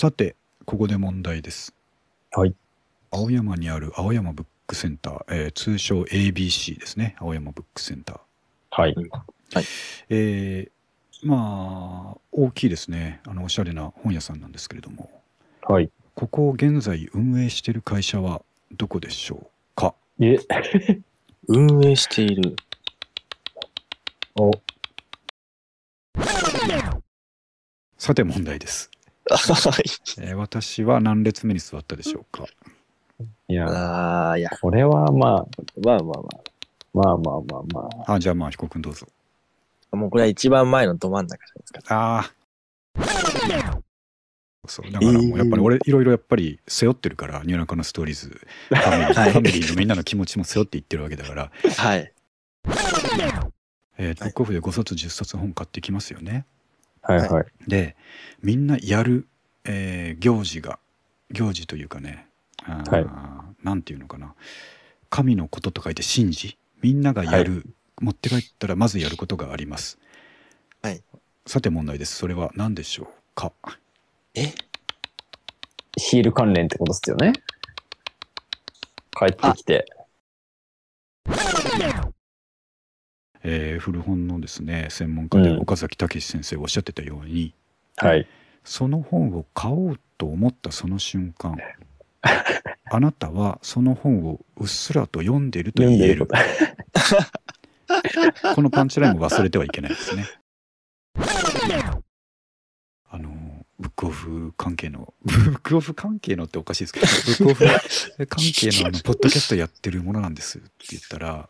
さてここで問題です。はい。青山にある青山ブックセンター、えー通称 ABC ですね。青山ブックセンター。はい。えーまあ大きいですね。あのおしゃれな本屋さんなんですけれども。はい。ここを現在運営している会社はどこでしょうか？え、運営している。お、さて問題です、はい。えー私は何列目に座ったでしょうか？いや、ああ、いや、これはままあまあまあ、まあまあまあまあ。あじゃあまあ彦君どうぞあ。もうこれは一番前のど真ん中じゃないですか。ああそうだからもうやっぱり俺いろいろやっぱり背負ってるからニューナカのストーリーズファミリー,、はいファミリーのみんなの気持ちも背負っていってるわけだから、はい。えー、ブックオフで5冊10冊本買ってきますよねはいはい。でみんなやる、えー行事が行事というかねあーはい。なんていうのかな。神のことと書いて神事。みんながやる、持って帰ったらまずやることがあります。はい。さて問題です。それは何でしょうか？え？ヒール関連ってことですよね。帰ってきて。えー古本のですね専門家でうん岡崎武先生がおっしゃってたように、はい。その本を買おうと思ったその瞬間 あなたはその本をうっすらと読んでいると言える。このパンチラインも忘れてはいけないですね あのブックオフ関係のブックオフ関係のっておかしいですけどブックオフ関係のあのポッドキャストやってるものなんですって言ったら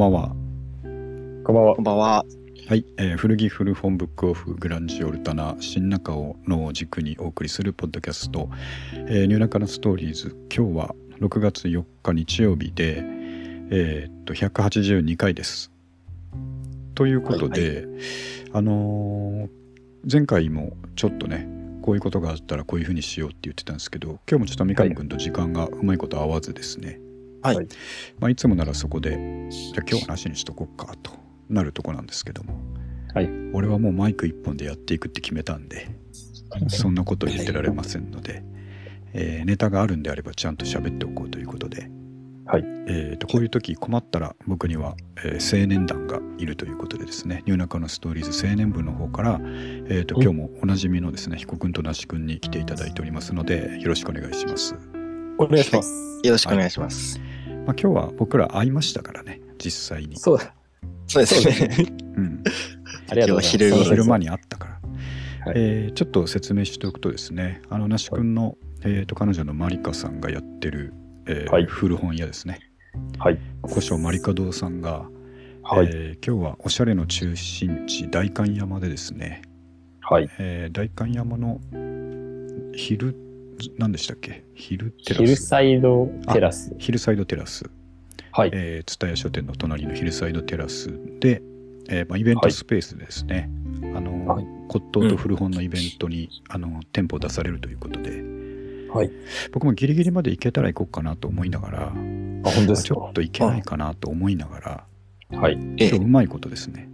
ばんは。こんばんはこん。ばんは。はい、えー古着古本ブックオフグランジオルタナ新中尾の軸にお送りするポッドキャスト「えーニューナカのストーリーズ」今日は6月4日日曜日で、えーっと182回です。ということで、あのー前回もちょっとねこういうことがあったらこういうふうにしようって言ってたんですけど今日もちょっと三上君と時間がうまいこと合わずですね、はい。はい。まあ、いつもならそこでじゃあ今日はなしにしとこうかとなるとこなんですけども、はい。俺はもうマイク一本でやっていくって決めたんでそんなこと言ってられませんので、えーネタがあるんであればちゃんと喋っておこうということで、はい。えー、とこういう時困ったら僕には、えー青年団がいるということでですね。ニューナカのストーリーズ青年部の方から、えー、とうん。今日もおなじみのですね彦君と那須君に来ていただいておりますのでよろしくお願いします。お願いします。よろしくお願いします。まあ、今日は僕ら会いましたからね実際に。そうだ。そうですね。うん ありがとうございます。今日は昼に昼間に会ったから、はいえーちょっと説明しておくとですねあの那須君の、えー、と彼女のマリカさんがやってる、えーはい古本屋ですねはい。古書マリカ堂さんが、はい。えー今日はおしゃれの中心地代官山でですね、はい。えー代官山の昼何でしたっけ？昼テラス？ヒルサイドテラス。ヒルサイドテラスはい。えー、蔦屋書店の隣のヒルサイドテラスで、えーまあ、イベントスペースでですね、あのはい骨董と古本のイベントに、あの店舗を出されるということではい。僕もギリギリまで行けたら行こうかなと思いながらあ、本当ですか？ちょっと行けないかなと思いながらはい。え今日うまいことですね、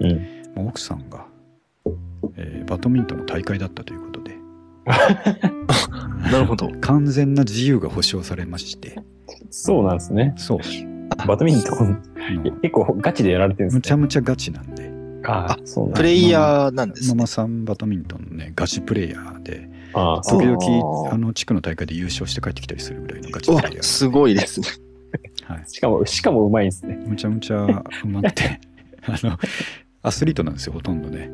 うん。まあ奥さんが、えーバドミントンの大会だったということで なるほど。完全な自由が保障されましてそうなんですね。そうバドミントン、結構ガチでやられてるんですね。むちゃむちゃガチなんであーそうなんプレイヤーなんですね。ママさんバドミントンのねガチプレイヤーであーそう時あー々あの地区の大会で優勝して帰ってきたりするぐらいのガチうわプレイヤー、すごいですね。はい、しかも、しかもうまいんですね。むちゃむちゃうまくてあのアスリートなんですよほとんどね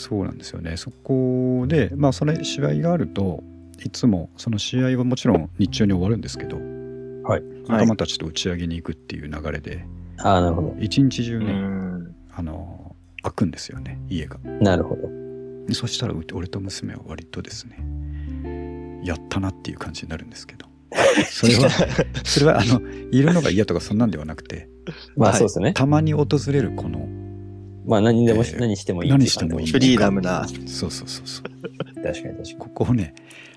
そうなんですよねそこでまあそれ試合があるといつもその試合はもちろん日中に終わるんですけど、はい仲間たちと打ち上げに行くっていう流れでああ、なるほ一日中うね、ん。あの開くんですよね家がど。なるほど。でそしたらう俺と娘は割とですねやったなっていう感じになるんですけど それはそれはあのいるのが嫌とかそんなんではなくてまあはいそうですよね。たまに訪れるこのまあ何でもし、えー。何してもいい何してもいい。フリーダムな。そうそうそうそう。確かに確かに。ここをね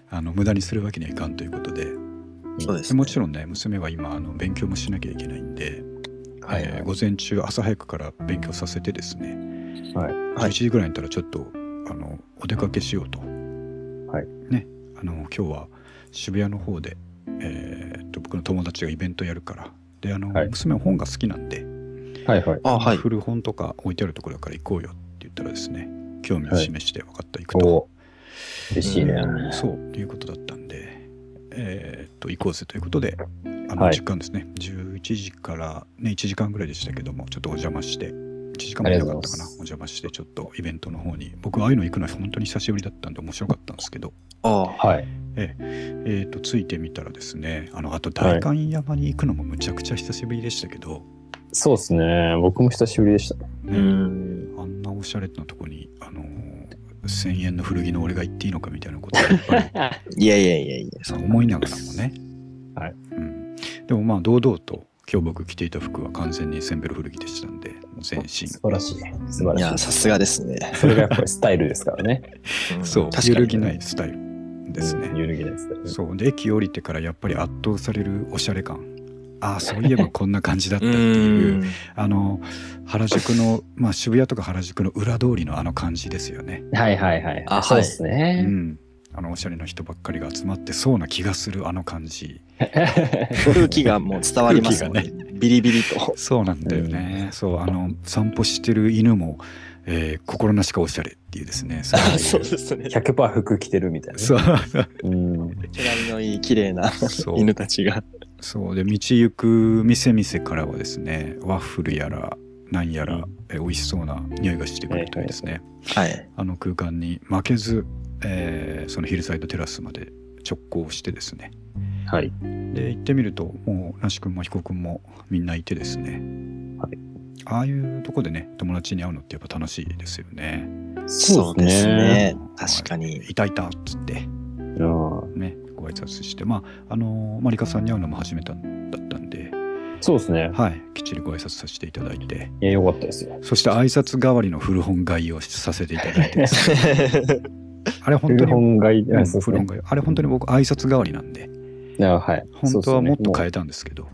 あの無駄にするわけにはいかんということで。そうです、ね。もちろんね娘は今あの勉強もしなきゃいけないんで、はいえー午前中朝早くから勉強させてですね、はい。はい。11時ぐらいになったらちょっとあのお出かけしようと、はい。ねあの今日は渋谷の方で、えーっと僕の友達がイベントやるから。であの、はい。娘は本が好きなんで、はいはい。あ、はい。古本とか置いてあるところだから行こうよって言ったらですね興味を示して分かった行くと、お嬉しいね。うん。そういうことだったんで、えーっと行こうぜということであのはい。時間ですね、11時から、ね、1時間ぐらいでしたけどもちょっとお邪魔して1時間もいなかったかな。お邪魔してちょっとイベントの方に僕ああいうの行くのは本当に久しぶりだったんで面白かったんですけどあはい。えー、とついてみたらですねあのあと代官山に行くのもむちゃくちゃ久しぶりでしたけど、そうですね。僕も久しぶりでした。うねん。あんなおしゃれなとこに、あのー1000円の古着の俺が行っていいのかみたいなことをやっぱりいやいやいやいや。そう思いながらもね、はいうん、でもまあ堂々と今日僕着ていた服は完全にセンベロ古着でしたんで全身素晴らしい。素晴いや、らしい。さすがですね。それがやっぱりスタイルですからね。んそう確かに揺るぎないスタイルですね、うん揺るぎないスタイル。そうで駅降りてからやっぱり圧倒されるおしゃれ感ああそういえばこんな感じだったってういうん。あの原宿の、まあ、渋谷とか原宿の裏通りのあの感じですよね。はいはいはい。あそうですうね。ん、あのおしゃれな人ばっかりが集まってそうな気がするあの感じ。空気がもう伝わりますもんね。空ビリビリと。そうなんだよね。そうあの散歩してる犬も、えー心なしかおしゃれっていうですね。そうそうですね。100%服着てるみたいなね。そううん。毛並みのいい綺麗な犬たちが。そうで道行く店々からはですねワッフルやらなんやら、うんえ美味しそうな匂いがしてくるというですね、はい。あの空間に負けず、えーそのヒルサイドテラスまで直行してですねはい。で行ってみるともう那須君も彦君もみんないてですね、はいああいうとこでね友達に会うのってやっぱ楽しいですよね。そうですね。はい確かに。いたいたっつってうんねご挨拶してまああのマリカさんに会うのも初めてだったんで。そうですね。はい。きっちりご挨拶させていただいて。いや、よかったですよ。そして挨拶代わりの古本買いをさせていただいて あれ本当古に本買い、うんあそうですね。古本買い。あれ本当に僕挨拶代わりなんで。あはい。本当はもっとえ変えたんですけど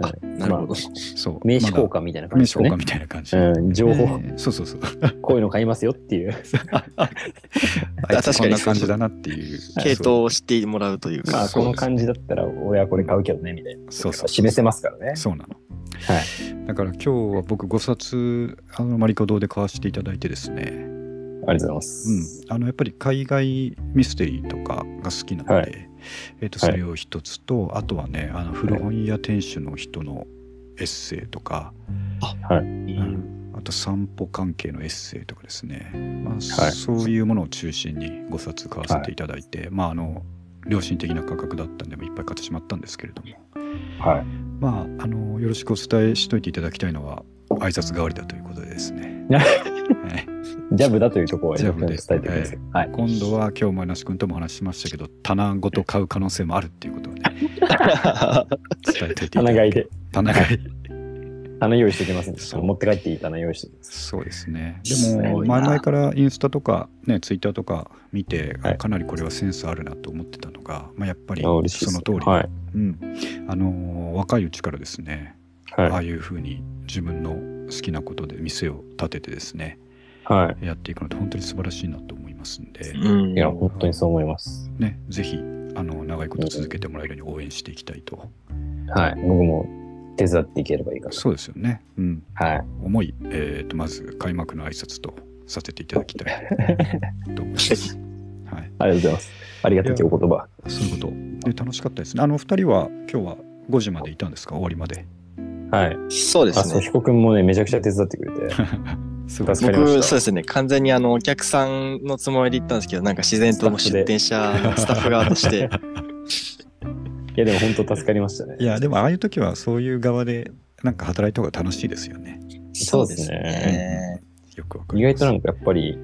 あなるほど。そう名刺交換みたいな感じですね名刺交換。みたいな感じ、うん、情報、えーそうそうそう こういうの買いますよっていう。あ確かにこんな感じだなっていう系統を知ってもらうというか。この感じだったら、俺はこれ買うけどね、みたいな。そうそう示せますからね。そうなのはい。だから今日は僕5冊あのマリコ堂で買わせていただいてですね、ありがとうございます。うん、あのやっぱり海外ミステリーとかが好きなので、はいえー、とそれを一つと、あとはねあの古本屋店主の人のエッセイとか、うん。あと散歩関係のエッセイとかですね、まあはい。そういうものを中心に5冊買わせていただいて、まああの良心的な価格だったんでいっぱい買ってしまったんですけれども。はい。まああのよろしくお伝えしといていただきたいのは挨拶代わりだということでですね、は いジャブだというところは伝えてください。はい。今度は今日もなし君ともお話ししましたけど棚ごと買う可能性もあるっていうことをね。伝えておいて棚買いで。棚買い。棚用意しておきますん持って帰っていい棚用意して。そうですね。すでも前々からインスタとかねツイッターとか見て、はい。かなりこれはセンスあるなと思ってたのが、まあ、やっぱりその通り、はい。うん。あのー若いうちからですね、あはあいうふうに自分の好きなことで店を建ててですねい。はやっていくのって本当に素晴らしいなと思いますんで、うんい。いや、本当にそう思います。ね、ぜひあの長いこと続けてもらえるように応援していきたいと、はい。僕も手伝っていければいいかな。そうですよね、うん、はい。思い、えー、とまず開幕の挨拶とさせていただきたいと思います。はい、ありがとうございます。ありがたきお言葉。そういうことで楽しかったですね。あの二人は今日は5時までいたんですか？終わりまで。はい。あ、そう、ですね。彦君もね、めちゃくちゃ手伝ってくれて。すごい助かりました僕、そうですね。完全にあの、お客さんのつもりで行ったんですけど、なんか自然とも出店者のスタッフ側として、いや、でも本当助かりましたね。いやでもああいう時はそういう側でなんか働いた方が楽しいですよね。そうですね。よくわかります。意外となんかやっぱり、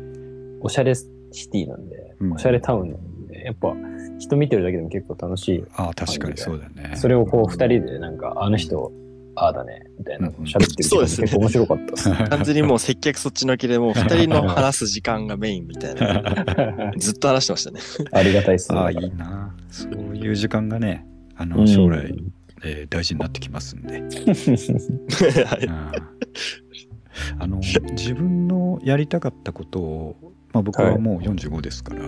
おしゃれシティなんで、うんおしゃれタウンなんで、やっぱ人見てるだけでも結構楽しい。ああ確かにそうだよね。それをこう二人でなんか、あの人ああだね、みたいな喋ってる時間結構面白かったです。完全にもう接客そっちのけでもう二人の話す時間がメインみたいな。ずっと話してましたね。ありがたいっすね。ああいいなそういう時間がねあうんの将来、えー大事になってきますんで、あの自分のやりたかったことを、まあ、僕はもう45ですから、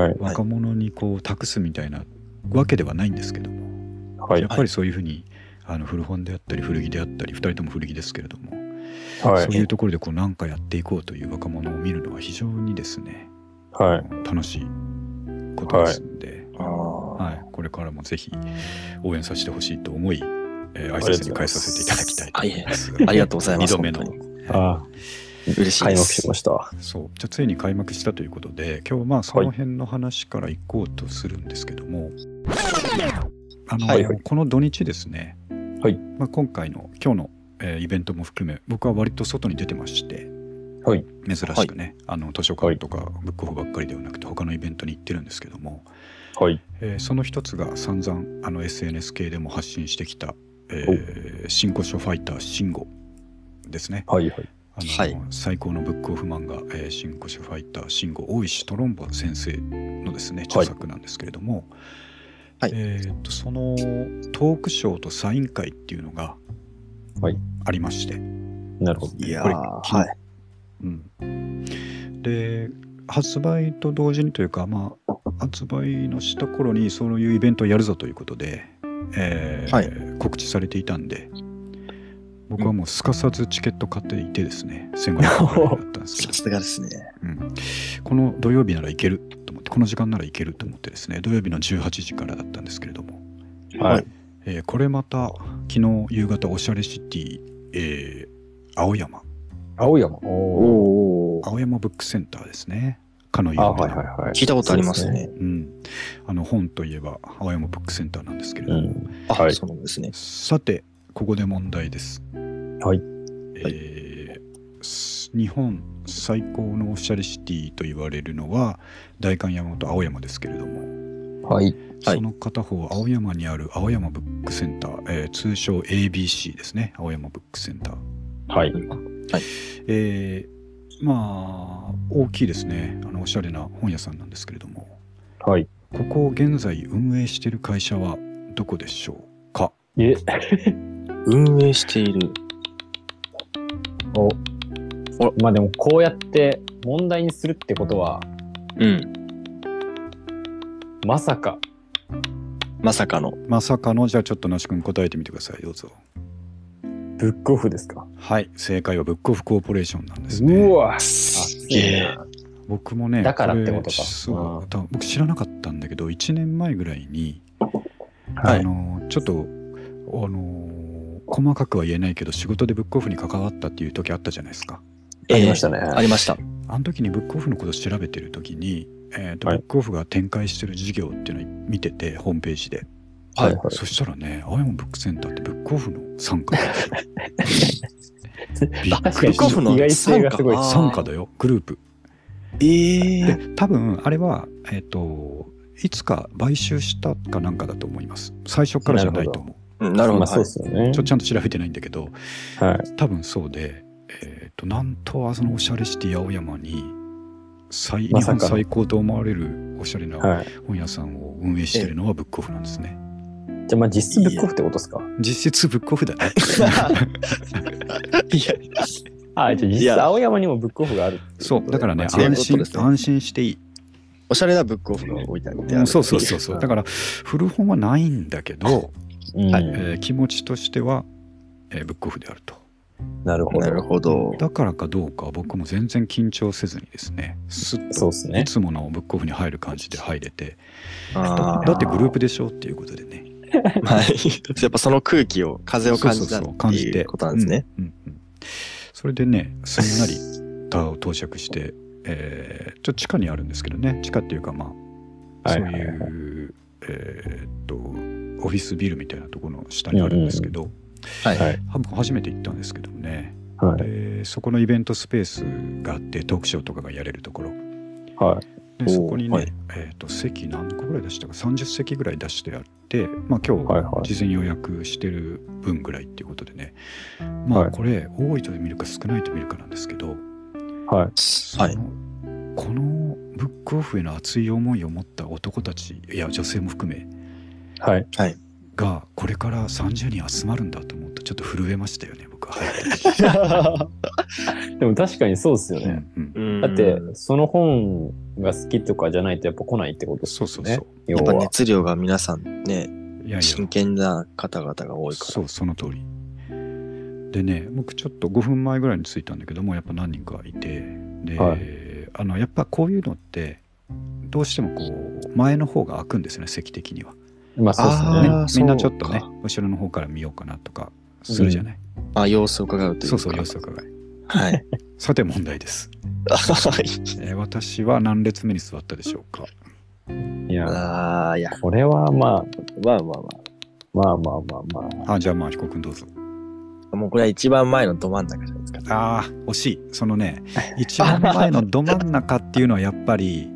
はい。若者にこう託すみたいなわけではないんですけども、はいやっ。ぱりそういうふうにあの古本であったり古着であったり2人とも古着ですけれども、はそういうところでこう何かやっていこうという若者を見るのは非常にですね、はい。楽しいことですんで、あはいこれからもぜひ応援させてほしいと思い、えー挨拶に返させていただきたいと思います。ありがとうございます。二度目の嬉しい開幕。しました。そうじゃあついに開幕したということで今日はまあその辺の話からいこうとするんですけども、あの、はいはいこの土日ですね、はいまあ、今回の今日の、えーイベントも含め僕は割と外に出てまして、はい珍しくね、あの図書館とかブックオフばっかりではなくて他のイベントに行ってるんですけども、はい。えーその一つが散々あの SNS 系でも発信してきた、えー、新古書ファイター新語ですね。はい。はい。あのはい最高のブックオフ漫画、えー、新古書ファイター新語大石トロンボ先生のですね著作なんですけれども、はい。えー、とそのトークショーとサイン会っていうのがはい。ありまして、なるほど。いやこれはい。うん、で発売と同時にというか、まあ、発売のした頃にそういうイベントをやるぞということで、えーはい。告知されていたんで僕はもうすかさずチケット買っていてですね 1500円だったんですけさど、すがですね。うん、この土曜日ならいけるこの時間ならいけると思ってですね土曜日の18時からだったんですけれども、はい。えーこれまた昨日夕方おしゃれシティ、えー青山青山。お。青山ブックセンターですねかの有あ、名なはいはいはい。聞いたことありますね。うん、あの本といえば青山ブックセンターなんですけれども、うん。あ、はいそうなんですね。さてここで問題です、はい。えーす日本最高のおしゃれシティと言われるのは代官山と青山ですけれども、はい。はいその片方青山にある青山ブックセンター、えー通称 ABC ですね青山ブックセンターはい。えーまあ大きいですねあのおしゃれな本屋さんなんですけれどもはい。ここを現在運営している会社はどこでしょうか？え、運営している。お。まあでも、こうやって問題にするってことは、うん。まさか、まさかの。まさかの。じゃあちょっと那須君答えてみてください。どうぞ。ブックオフですか？はい。正解はブックオフコーポレーションなんですうねわ、すげえ。僕もねだからってことか。れそううん多分僕知らなかったんだけど1年前ぐらいに、はい。あのちょっとあの細かくは言えないけど仕事でブックオフに関わったっていう時あったじゃないですかありましたね。ありました。あの時にブックオフのことを調べてる時に、えーとはいブックオフが展開してる事業っていうのを見ててホームページで、はいはい。そしたらね青山ブックセンターってブックオフの傘下 ブックオフの意外性がすごい。あー傘下だよグループええで多分あれはえっ、といつか買収したかなんかだと思います最初からじゃないと思うなるほど。まあそうですよねちょ。ちゃんと調べてないんだけどはい。多分そうでえっ、となんとあそのおしゃれシティ青山に最日まさかの本最高と思われるおしゃれなはい。本屋さんを運営しているのはブックオフなんですね。じゃあまあ実質ブックオフってことですか？実質ブックオフだね。いや、あ、じゃあ実質青山にもブックオフがあるそう、だからね、安心ね安心していい。おしゃれなブックオフが置いてある。うんそうそうそうそう。だから、古本はないんだけど、うんはいえー気持ちとしては、えーブックオフであると。なるほなるど。ほど。だからかどうかは僕も全然緊張せずにですね、すっとそうですねい。つものブックオフに入る感じで入れて、だってグループでしょっていうことでね。はい。やっぱその空気を、風を感じたっていうことなんですね。。感じてうんうんうんそれでね、すんなりた到着して、えーちょっと地下にあるんですけどね、地下っていうかまあ、そうはいはいはいいう、えーっと、オフィスビルみたいなところの下にあるんですけど、はい。はい。僕初めて行ったんですけどね、はい。でそこのイベントスペースがあって、トークショーとかがやれるところ、はい。でそこにね、はいえー、と席何個ぐらい出したか？30席ぐらい出してあって、まあ、今はいはい日事前予約してる分ぐらいっていうことでね、まあはいこれ多いと見るか少ないと見るかなんですけど、はい。そのはい。このブックオフへの熱い思いを持った男たちいや女性も含めはい。がこれから30人集まるんだと思うとちょっと震えましたよね僕は でも確かにそうですよて、ね。うんうんだって、その本が好きとかじゃないとやっぱ来ないってことですよね。そうそうそう要やっぱは。熱量が皆さんね、いやいや真剣な方々が多いから。そうその通りでね僕ちょっと5分前ぐらいに着いたんだけどもやっぱ何人かいてで、はいあのやっぱこういうのってどうしてもこう前の方が開くんですね席的には、まあそうですあね。みんなちょっとね後ろの方から見ようかなとかするじゃない、あ、様子を伺うというか。そうそう様子を伺いはい。さて問題です、はい。えー私は何列目に座ったでしょうか？いや、ああ、いや。これはまあ、まあまあまあ。まあまあまあまあ。あじゃあまあ彦君どうぞもうこれは一番前のど真ん中じゃないですか。あー惜しいそのね一番前のど真ん中っていうのはやっぱり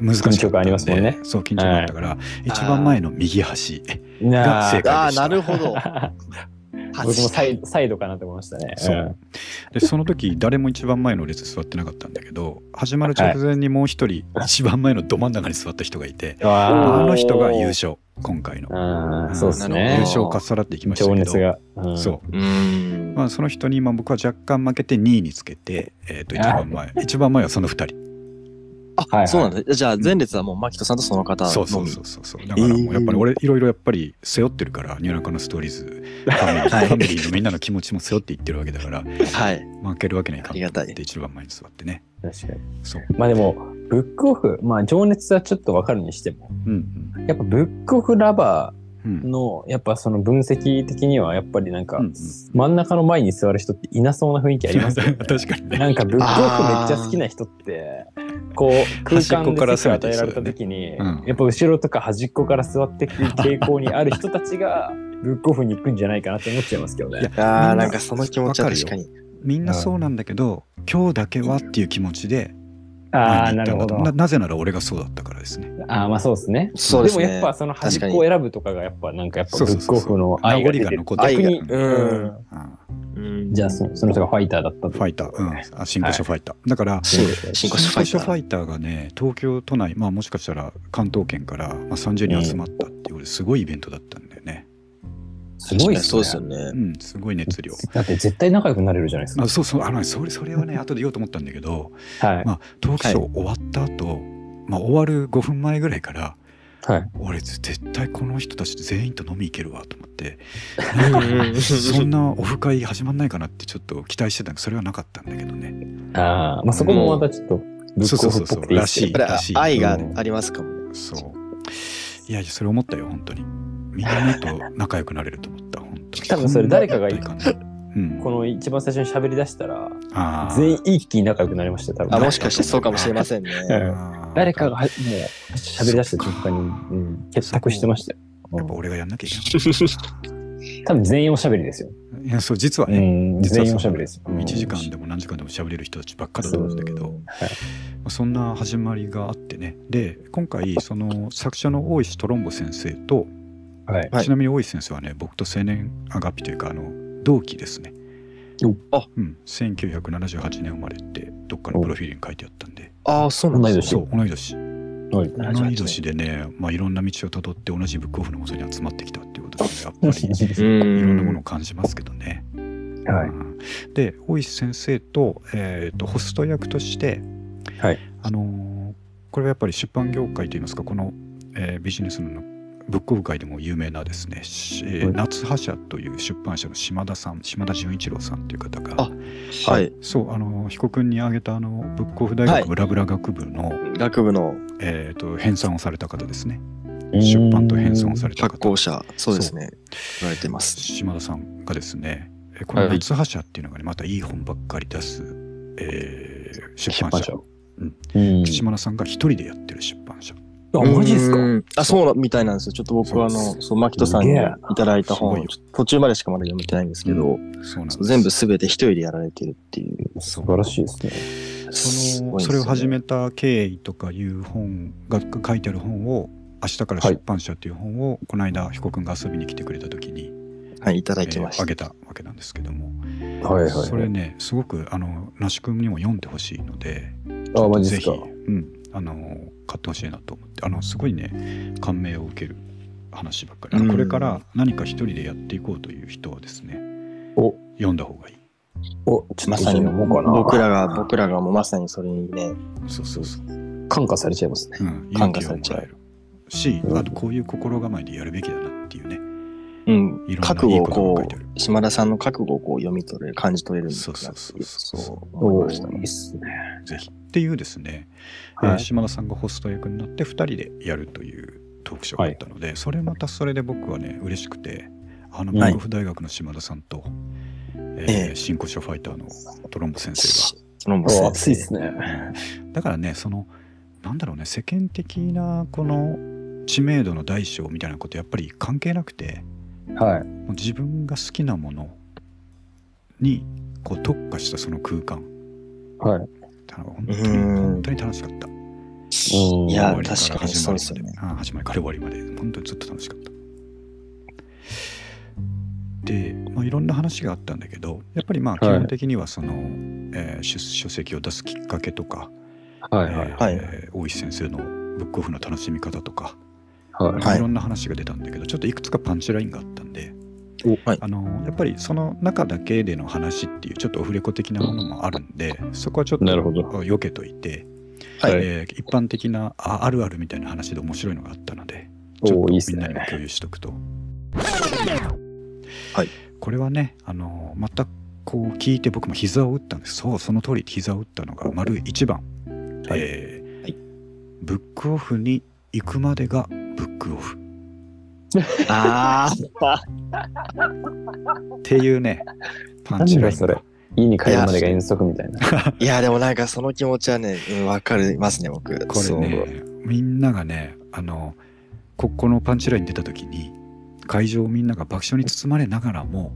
難しかったんで。緊張感ありますもんね。そう緊張感あったから、一番前の右端な正解ああ、でした。なるほど。僕もサイサイドかなと思いましたね。そう。んでその時誰も一番前の列座ってなかったんだけど始まる直前にもう一人一番前のど真ん中に座った人がいて、ああの人が優勝今回の。あー、そうですね。る。勝をかっさらっていきましたけど。情熱が。うん。そう。う。まあ、その人に今僕は若干負けて2位につけて、えー、と一番前。一番前はその2人あ、はいはい。そうなんだ。じゃあ前列はもう牧人さんとその方のみ。そうそうそうそうそう。だからもうやっぱり俺いろいろやっぱり背負ってるからニューナカのストーリーズファミリーはい。ファミリーのみんなの気持ちも背負っていってるわけだからはい。負けるわけにはいかんありがたい。って一番前に座ってね。確かに。そう。まあでも、ブックオフ、まあ情熱はちょっとわかるにしても、うんやっぱブックオフラバうんうん。ーの、やっぱその分析的には、やっぱりなんかうんうん、真ん中の前に座る人っていなそうな雰囲気ありますよね。確かにね。なんかブックオフめっちゃ好きな人って、こう空間で席を与えられた時に、うんやっぱ後ろとか端っこから座ってくる傾向にある人たちが、ブックオフに行くんじゃないかなって思っちゃいますけどね。いやああ、みんななんかその気持ちは確かに。みんなそうなんだけど今日だけはっていう気持ちでああ、なるほど。ななぜなら俺がそうだったからですね。ああ、まあそうですね。そうですね。もやっぱその端っこを選ぶとかがやっぱなんかやっぱブッそうそうそうそう。クオフの愛が出てる。名残が残ってる逆に、うん。うん。うん。じゃあそその人がファイターだったと。ファイター、うん、あ新古書ファイター、だから新古新書ファイター。がね東京都内まあもしかしたら関東圏から、まあ、30人集まったっていうすごいイベントだったんすごいっすね。そうですようね。んすごい熱量だって絶対仲良くなれるじゃないですかあ。そうそうあのそれそれはね後で言おうと思ったんだけど、はい。まあ、トークショー終わった後、まあ終わる5分前ぐらいからはい。俺絶対この人たち全員と飲み行けるわと思ってうん そんなオフ会始まんないかなってちょっと期待してたけどそれはなかったんだけどねああ、まあそこもまたちょっとブックオフっぽくていいっすよそうそうそうそうらしい愛がありますかもね。そういやいやそれ思ったよ本当にみんなと仲良くなれると思った本当に。多分それ誰かがこんな一体感ねうん。この一番最初に喋り出したら、全員一気に仲良くなりましたよ、多分。あ、もしかしてそうかもしれませんね。誰かがはもう喋り出した瞬間に、うん、結託してましたよ。やっぱ俺がやんなきゃいけな 多分全員おしゃべりですよ。いいやそう実はうね、ん、全員おしゃべりですよ。1時間でも何時間でも喋れる人たちばっかだったんだけど、はい。まあそんな始まりがあってね。で今回その作者の大石トロンボ先生と、はい。はい。ちなみに大石先生はね僕と青年あがっぴというかあの同期ですね。あ。うん、1978年生まれってどっかのプロフィールに書いてあったんで。ああ、そうなんですそね。う同い年。はい。同い年でね、まあ、いろんな道をたどって同じブックオフの元に集まってきたっていうことで、ね、やっぱり ういろんなものをん。感じますけどね。はい。うん。で大石先生と,、えーとホスト役として、はい。あのーこれはやっぱり出版業界といいますかこの、えービジネスのブックオフ界でも有名なですね、しえーはい。夏葉社という出版社の島田さん島田純一郎さんという方があはい。そうあの被告に挙げたあのブックオフ大学ブラブラ学部の、学部のえー、と編纂をされた方ですね。出版と編纂をされた発方行者、そうですね。言われてます。島田さんがですねえこのはい。夏葉社っていうのがねまたいい本ばっかり出す、えー出版社。うん。島田さんが一人でやってる出版社あ、マジですか？うんあ、そうなみたいなんですよ。ちょっと僕はあの、そう、牧人さんにいただいた本途中までしかまだ読めてないんですけど、そうなん全部すべて一人でやられてるっていう。素晴らしいですね。そのそれを始めた経緯とかいう本が書いてある本を明日から出版社っていう本をこの間彦君が遊びに来てくれた時に、はい、いただえーきました。あげたわけなんですけども、はいはい。それねすごくあの那須君にも読んでほしいのであ、マジですか？うん、あの買ってほしいなと思ってあのすごいね感銘を受ける話ばっかり。これから何か一人でやっていこうという人はですねお、読んだ方がいい。お、ちょっとまさに。僕らが、僕らがもうまさにそれにね、そうそうそう、感化されちゃいますね。うん、感化されちゃう。もらえる。しうん。あとこういう心構えでやるべきだなっうん。いろん。な覚悟をいいことこが書いてあるう、島田さんの覚悟をこう読み取れる、感じ取れるそうそうそうそう。そう思いおましたね。いいっ。すね。ぜひってい。うですね、えーはい島田さんがホスト役になって2人でやるというトークショーがあったので、それまたそれで僕はね嬉しくてあのはい。文部大学の島田さんと、ええーえ新古書ファイターのトロンボ先生そのもうお、熱いっすね。が、うん。だからねそのなんだろうね世間的なこの知名度の大小みたいなことやっぱり関係なくてはい。もう自分が好きなものにこう特化したその空間はい。だから本当にうん本当に楽しかった。いや確かに始まりまそうですよねあ始まりから終わりまで本当にずっと楽しかった。で、まあ、いろんな話があったんだけどやっぱりまあ基はい本的にはその、えー書書籍を出すきっかけとか、はいはい。えーはい大石先生のブックオフの楽しみ方とか、はい。はいいろんな話が出たんだけどちょっといくつかパンチラインがあったんではい。あのやっぱりその中だけでの話っていうちょっとオフレコ的なものもあるんでそこはちょっと避けといて。はいえー一般的なああるあるみたいな話で面白いのがあったのでちょっとみんなにも共有しとくと。はいこれはねあのまたこう聞いて僕も膝を打ったんですそうその通り膝を打ったのが丸1番、はいえーはいブックオフに行くまでがブックオフ あっていうねパンチラインそれ家に帰るまでが遠足みたいな。あ。いや、でもなんかその気持ちはね、うんわかりますね、僕。これねみんながねあのここのパンチライン出た時に会場みんなが爆笑に包まれながらも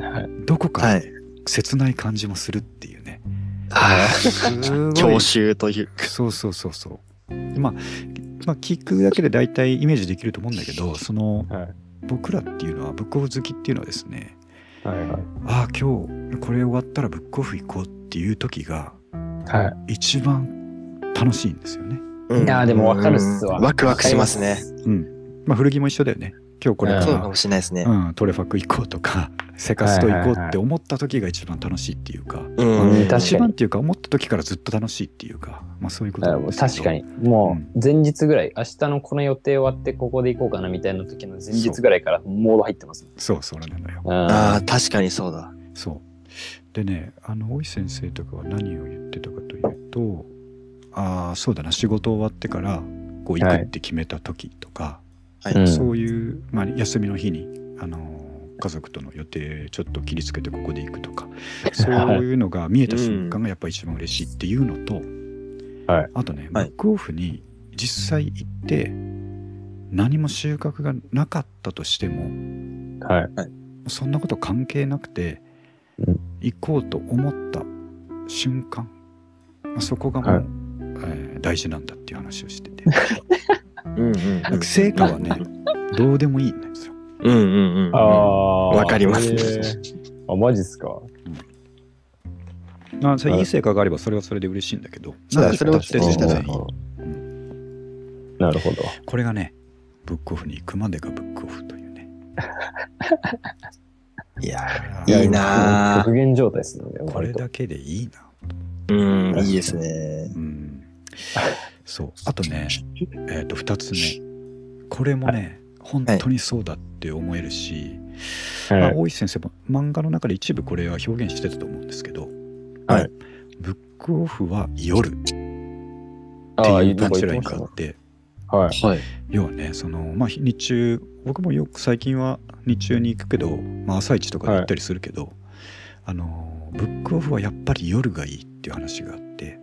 はい。どこか。切ない感じもするっていうね、あすごい 教習というか。そうそうそうそうでまあまあ聞くだけで大体イメージできると思うんだけどそのはい。僕らっていうのはブックオフ好きっていうのはですねはいはい。ああ今日これ終わったらブックオフ行こうっていう時がは一番楽しいんですよね。うんいやーでもわかるっすわうんワクワクしますね。うん。まあ古着も一緒だよね。今日これそうかもしれないですね。うん、トレファク行こうとか セカスト行こうって思った時が一番楽しいっていうか、一番っていうか思った時からずっと楽しいっていうか、まあそういうことい。なんですけど確かに。もう前日ぐらい、明日のこの予定終わってここで行こうかなみたいな時の前日ぐらいからモード入ってます。そうそれなのよああ、あ確かにそうだ。そうでねあの大石先生とかは何を言ってたかというとああそうだな仕事終わってからこう行くって決めた時とか、はい。うん。そういう、まあ、休みの日にあの家族との予定ちょっと切りつけてここで行くとかそういうのが見えた瞬間がやっぱり一番嬉しいっていうのと、はい。あとね、はい。ブックオフに実際行って何も収穫がなかったとしてもあ。はい。そんなこと関係なくて、うん。行こうと思った瞬間まあそこがもう、はい。えー大事なんだっていう話をしてて うんうんうん。成果はねどうでもいいんですよ。うんうんうん。ああ。わかりますへーあ、マジっすか？まあ、それはいいい成果があればそれはそれで嬉しいんだけど、そうだなかったってそれは全然いい。なるほど。これがね、ブックオフに行くまでがブックオフというね。いやいやいいなぁ極限状態ですね。これだけでいいな。ーうん、いいですね。うん。そう。あとね、えっ、と、2つ目。これもね、本当にそうだって思えるし、まあ、はい。大石先生も漫画の中で一部これは表現してたと思うんですけど、はいブックオフは夜ってああ、いいうパンチラインがあって、はい。はい。要はねそのまあ日中僕もよく最近は日中に行くけど、まあ、朝一とかで行ったりするけど、あのブックオフはやっぱり夜がいいっていう話があって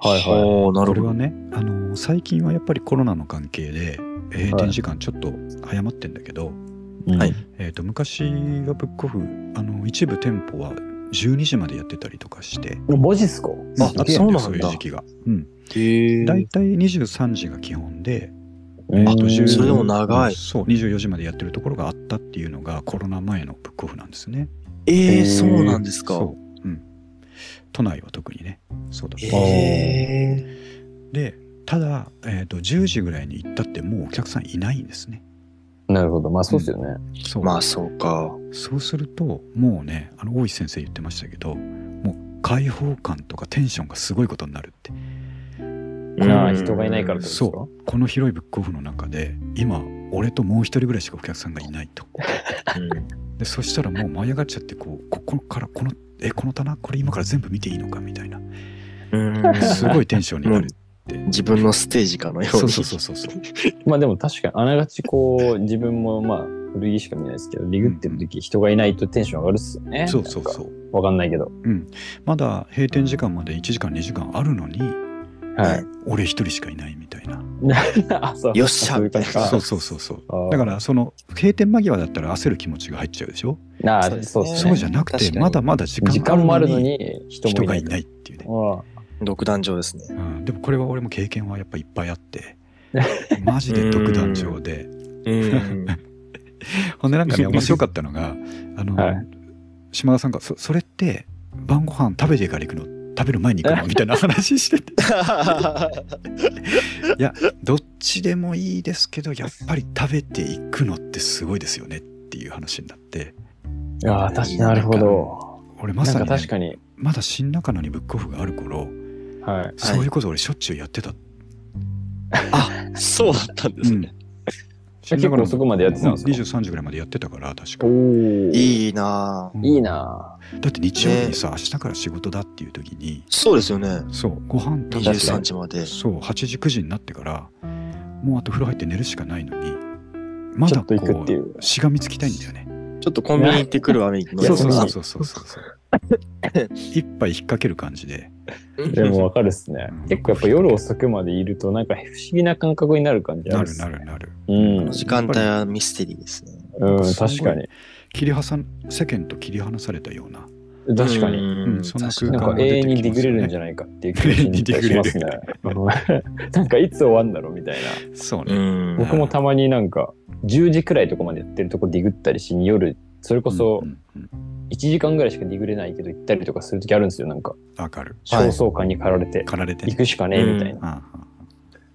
はいはおーなるほど。これはねあの最近はやっぱりコロナの関係で閉店時間ちょっと早まってんだけど、い。はいえー、と昔はブックオフあの一部店舗は12時までやってたりとかしてマジっすか？ああそうなんだそういう時期が。うん。へえ。大体23時が基本で、うんあと10それでも長いそう、24時までやってるところがあったっていうのがコロナ前のブックオフなんですね。ええ、そうなんですか。そう。うん。都内は特にね、そうだった。ええ。で、ただ、えー、と10時ぐらいに行ったってもうお客さんいないんですね。なるほど。まあそうっすよね。そうまあそうか。そうするともうねあの大石先生言ってましたけどもう開放感とかテンションがすごいことになるってああ、うん人がいないからそうこの広いブックオフの中で今俺ともう一人ぐらいしかお客さんがいないとでそしたらもう舞い上がっちゃってこうここからこのえこの棚これ今から全部見ていいのかみたいなうん。すごいテンションになるって自分のステージかのように。そうそうそうそうそう まあでも確かにあながちこう自分もまあ古着しか見ないですけどリグってる時人がいないとテンション上がるっすよね。そうそうそなんかうわかんないけど。うんまだ閉店時間まで1時間2時間あるのにはい。俺一人しかいないみたいな。よっしゃ。そういう感じか。そうそうそうそう。だからその閉店間際だったら焦る気持ちが入っちゃうでしょ？ああそうですね。そうじゃなくてまだまだ時間時間もあるのに人もいない。人がいないっていうね、あ独壇場ですね。うん、でもこれは俺も経験はやっぱいっぱいあって。マジで独壇場で。うん。ほんでなんかね面白かったのがあの、はい。島田さんがそそれって晩ご飯食べてから行くの食べる前に行くの？みたいな話してて いやどっちでもいいですけどやっぱり食べていくのってすごいですよねっていう話になってあああ、確かになるほど。俺まさに、ね、か確かに。まだ新中野にブックオフがある頃はい。そういうこと俺しょっちゅうやってた、あ、そうだったんですね。結構遅くまでやってたんですか？23時ぐらいまでやってたから確かおお。い。いいなぁ。いいなだって日曜日にさ、明日から仕事だっていう時にそうですよね。そうご飯食べて23時まで。そう8時9時になってからもうあと風呂入って寝るしかないのにまだこっていううしがみつきたいんだよねちょっとコンビニ行ってくるわ、みたいな。そうそうそうそうそうそう 一杯引っ掛ける感じで でもわかるっすねうん。結構やっぱ夜遅くまでいるとなんか不思議な感覚になる感じあなる。なるなるうん。時間帯はミステリーですね。うん、確かに。切り離さ世間と切り離されたような確かに。うんそんな空なんか間が出て永遠にディグれるんじゃないかっていう気がしますね。うんなんかいつ終わんだろうみたいな。そうね、うん。僕もたまになんか10時くらいとかまでやってるとこディグったりしに夜、それこそ1時間ぐらいしかディグれないけど行ったりとかするときあるんですよ。なんか。うんわかる。はい焦燥感に駆られて。駆られて。ね行くしかねえみたいな。あああ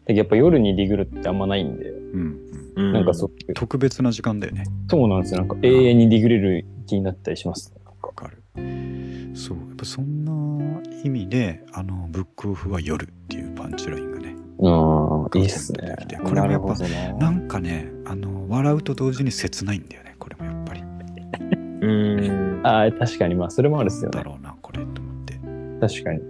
でやっぱ夜にディグるってあんまないんで、うんうなんかそういう。特別な時間だよね。そうなんですよ。なんか永遠にディグれる気になったりします。わかる。そうやっぱそんな意味であのブックオフは夜っていうパンチラインがねうん、いいっすね。これもやっぱなな。なんかねあの笑うと同時に切ないんだよねこれもやっぱ。りうん。ああ、確かに、まあ、それもあるっすよね。だろうなこれと思って確かに。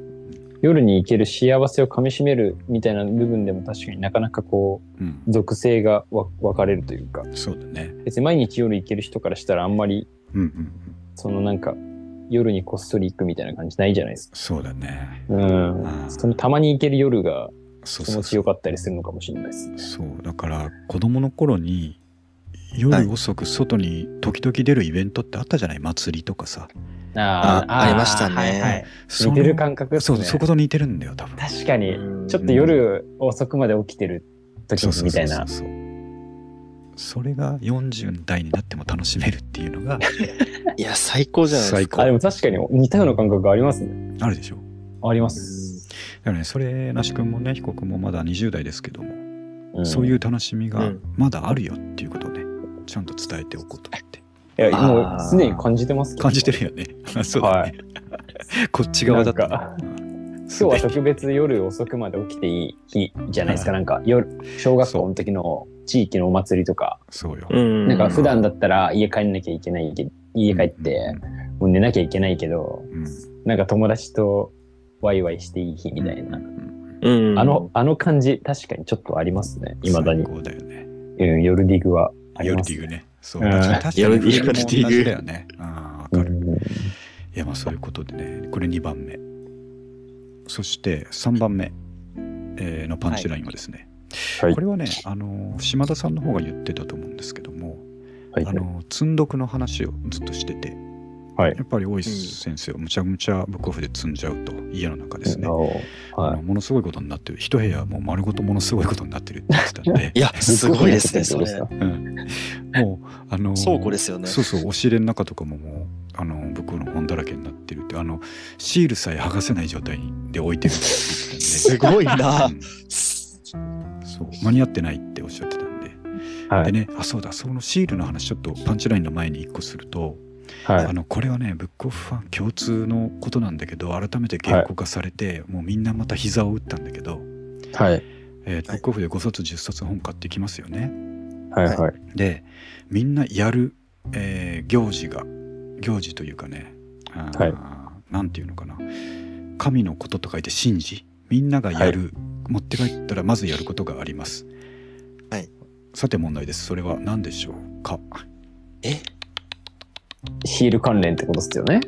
夜に行ける幸せをかみしめるみたいな部分でも確かになかなかこうんう、属性がわ分かれるというか、そうだね別に毎日夜行ける人からしたらあんまり、うんうんうんそのなんか、夜にこっそり行くみたいな感じないじゃないですか。そうだねうん。そのたまに行ける夜が気持ちよかったりするのかもしれないですね。そうだから子供の頃に夜遅く外に時々出るイベントってあったじゃない？祭りとかさ。ああありましたね。はいはい。似てる感覚ね。そうそこと似てるんだよ多分。確かに。う、ん。ちょっと夜遅くまで起きてる時みたいな。そうそうそうそう。それが40代になっても楽しめるっていうのが。いや、最高じゃないですか。最高。あ、でも確かに似たような感覚がありますね。あるでしょ？あります。だからねそれ那須君もね被告もまだ20代ですけども、ん。そういう楽しみがうん。まだあるよっていうことをねちゃんと伝えておこうと思っていや、もうあーすでに感じてますけど。感じてるよね そうだね、こっち側だった今日は特別夜遅くまで起きていい日じゃないですか。なんか夜、小学校の時の地域のお祭りとか、そうよ、うん。なんか普段だったら家帰んなきゃいけないけ、家帰ってもう寝なきゃいけないけど、うんなんか友達とワイワイしていい日みたいな。うんうん。あの、あの感じ、確かにちょっとありますね。未だに。最高だよねうん、夜ディグはあります。夜ディグね。そう。うん。確かに確かに夜ディだよね。ああわかる、うん。いやまあそういうことでね。これ2番目。そして3番目、えーのパンチラインはですね、はい。これはねあの島田さんの方が言ってたと思うんですけども、はいあの積んどくの話をずっとしててはい。やっぱり大石先生はむちゃむちゃブックオフで積んじゃうと家の中ですね、はのものすごいことになってる。一部屋もう丸ごとものすごいことになってるって言ってたんで。いや、い。すごいですね、それ。うん。もうあの倉庫ですよね。そうそう押し入れの中とかももうあのブックオフの本だらけになってるって。あのシールさえ剥がせない状態で置いてるって言ってすたんで。ごいなう。ん。そう。間に合ってないっておっしゃってたんで、はい。でねあそうだ。そのシールの話ちょっとパンチラインの前に一個すると、はい。あ。のこれはねブックオフファン共通のことなんだけど改めて言語化されて、もうみんなまた膝を打ったんだけど、はい。えーブックオフで5冊10冊本買ってきますよね。はい。はい。でみんなやる、えー行事が行事というかねあーはい。なんていうのかな。神のことと書いて神事。みんながやる、持って帰ったらまずやることがあります。はい。さて問題です。それは何でしょうか？え？シール関連ってことですよね。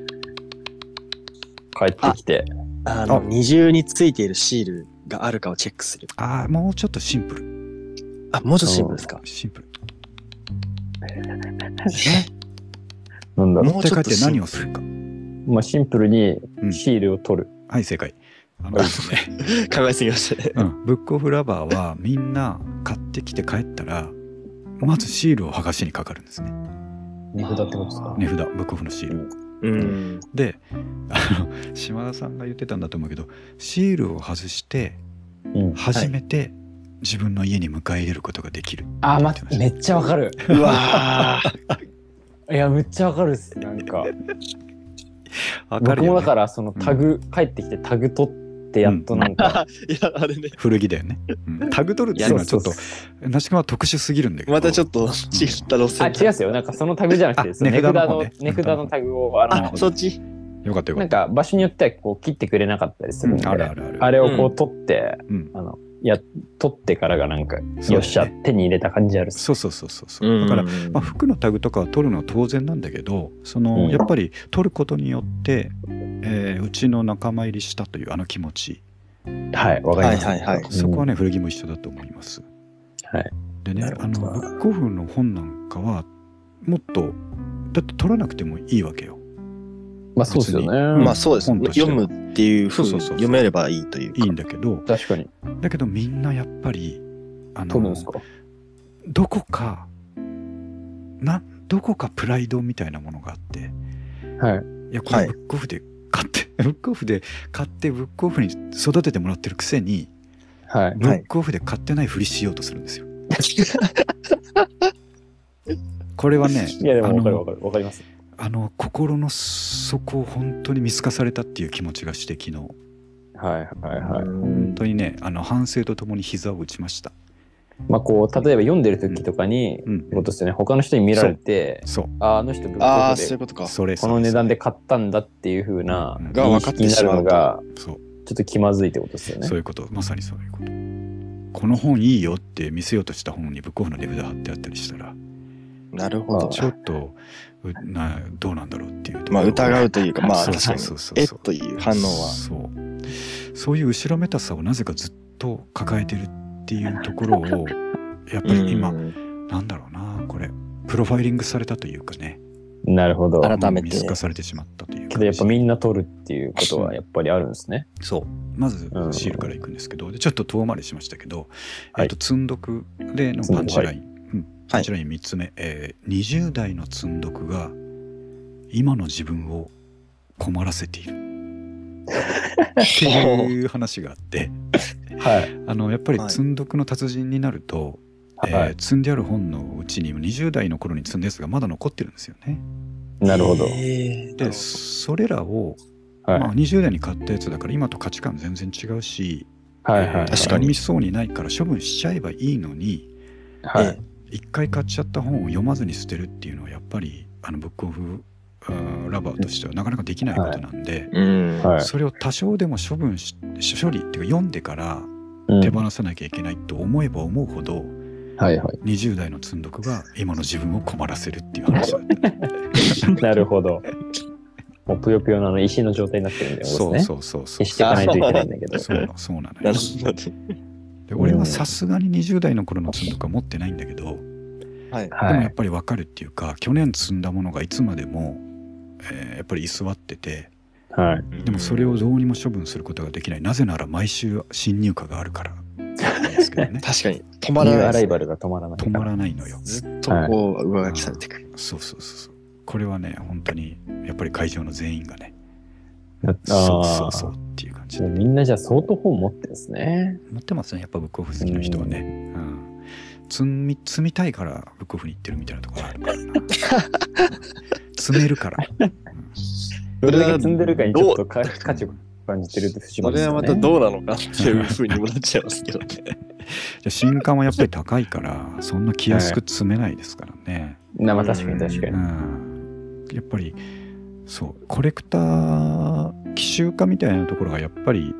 帰ってきて。あの、二重についているシールがあるかをチェックする。ああもうちょっとシンプルあ、もうちょっとシンプルですか？シンプルなんだろもうちょっと持って帰って何をするかう。まあシンプルにうんシールを取る。はい正解あのですね考えすぎましたね。うん、ブックオフラバーはみんな買ってきて帰ったらまずシールを剥がしにかかるんですね値札ってことですか？値札ブックオフのシールうん。であの島田さんが言ってたんだと思うけどシールを外してうん。初めて自分の家に迎え入れることができる、あ、ま、めっちゃわかる。うわーいや、めっちゃわかるっす。なんか。かるよ、ね、もだから、そのタグ、帰ってきてタグ取って、やっとなんか。いや、あれね。古着だよね、うん。タグ取るっていうのはちょっとそうそう那須君は特殊すぎるんだけど。またちょっと違った路あ、線。違うっすよ。なんかそのタグじゃなくて、あその値札の値札の方ね。値札のタグを、あの、あ、そっち。よかったよかなんったか場所によってはこう切ってくれなかったりするんで、うん。あるあるある。あれをこう取って、うん。あの、や、取ってからがなんか、そよっしゃ、手に入れた感じあるっす。そうそうそうそうそう。だから、まあ、服のタグとかは取るのは当然なんだけどその、うん。やっぱり取ることによって、えーうちの仲間入りしたというあの気持ち、はい、わかります。はいはいはいうんそこはね古着も一緒だと思います。はい。でねあのブックオフの本なんかはもっとだって取らなくてもいいわけよ。まあそうですよ別ね。まあそうです本としては読むっていうふうにそうそうそう読めればいいというか。いいんだけど確かに。だけどみんなやっぱりあのどこかなどこかプライドみたいなものがあってはい。いやこれブックオフで買って、ブックオフで買ってブックオフに育ててもらってるくせにはい。ブックオフで買ってないふりしようとするんですよ。これはねいや、でもわかるあのわかる。わかります。あの心の底を本当に見透かされたっていう気持ちがして昨日はいはいはい。本当にねあの反省とともに膝を打ちました。まあこう、例えば読んでる時とかに、うんことですよね。他の人に見られて、そうああの人ブックああ、オフでそういうことか。それこの値段で買買ったんだっていう風なうんが分かっ認識になるてしまうと。のが、そうちょっと気まずいってことですよねそう。いうことまさにそういうことこの本いいよって見せようとした本にブックオフの値札貼ってあったりしたらなるほど。ちょっとうなどうなんだろうっていうまあ疑うというか、まあそうそう確かにそうそう、えっという反応は。そうそういう後ろめたさをなぜかずっと抱えてるっていうところをやっぱり今、うん。なんだろうなこれプロファイリングされたというかね。なるほど。改めて。見透かされてしまったというけどやっぱみんな取るっていうことはやっぱりあるんですね。そう。まずうん。シールからいくんですけど、でちょっと遠回りしましたけど、はい。えっと積んどくでのパンチライン、うん。パンチライン3つ目、えー20代の積んどくが今の自分を困らせている。っていう話があって。はい。あのやっぱりはい積んどくの達人になると、はいえー積んである本のうちに20代の頃に積んだやつがまだ残ってるんですよね。なるほど。でそれらを、はい。まあ、20代に買ったやつだから今と価値観全然違うし、はいはい。えー確かに読みそうにないから処分しちゃえばいいのにはい。え一回買っちゃった本を読まずに捨てるっていうのはやっぱりあのブックオフラバーとしてはなかなかできないことなんで、うん。はい。それを多少でも処分し処理っていうか読んでからうん手放さなきゃいけないと思えば思うほど、はいはい。20代の積んどくが今の自分を困らせるっていう話だった、ね、なるほど。もうぷよぷよのあの石の状態になってるんだよそうね。そうそうそう消していかないといけないんだけど。そうそうなのよなるほど。で俺はさすがに20代の頃の積んどくは持ってないんだけど、はい。はいでもやっ。ぱり分かるっていうか去年積んだものがいつまでも、えーやっぱり居座っててはい。でもそれをどうにも処分することができない。なぜなら毎週新入荷があるから。ですけどね確かに 止まらない。ライバルが止まらない。止まらないのよ。ずっとこう上書きされてくる。そうそうそうそう。これはね本当にやっぱり会場の全員がねそうそうそうっていう感じみんなじゃあ相当本持ってるんですね。持ってますね。やっぱブックオフ好きな人はね、うん。積み積みたいからブックオフに行ってるみたいなところあるからな。積めるから、どれだけ積んでるかにちょっとか価値を感じてるって節もそれはありますよね。またどうなのかっていうふうにもなっちゃいますけどね。じゃあ新刊はやっぱり高いからそんな気安く積めないですからね、なまあ確かに確かにう。んやっぱりそうコレクター奇襲化みたいなところがやっぱり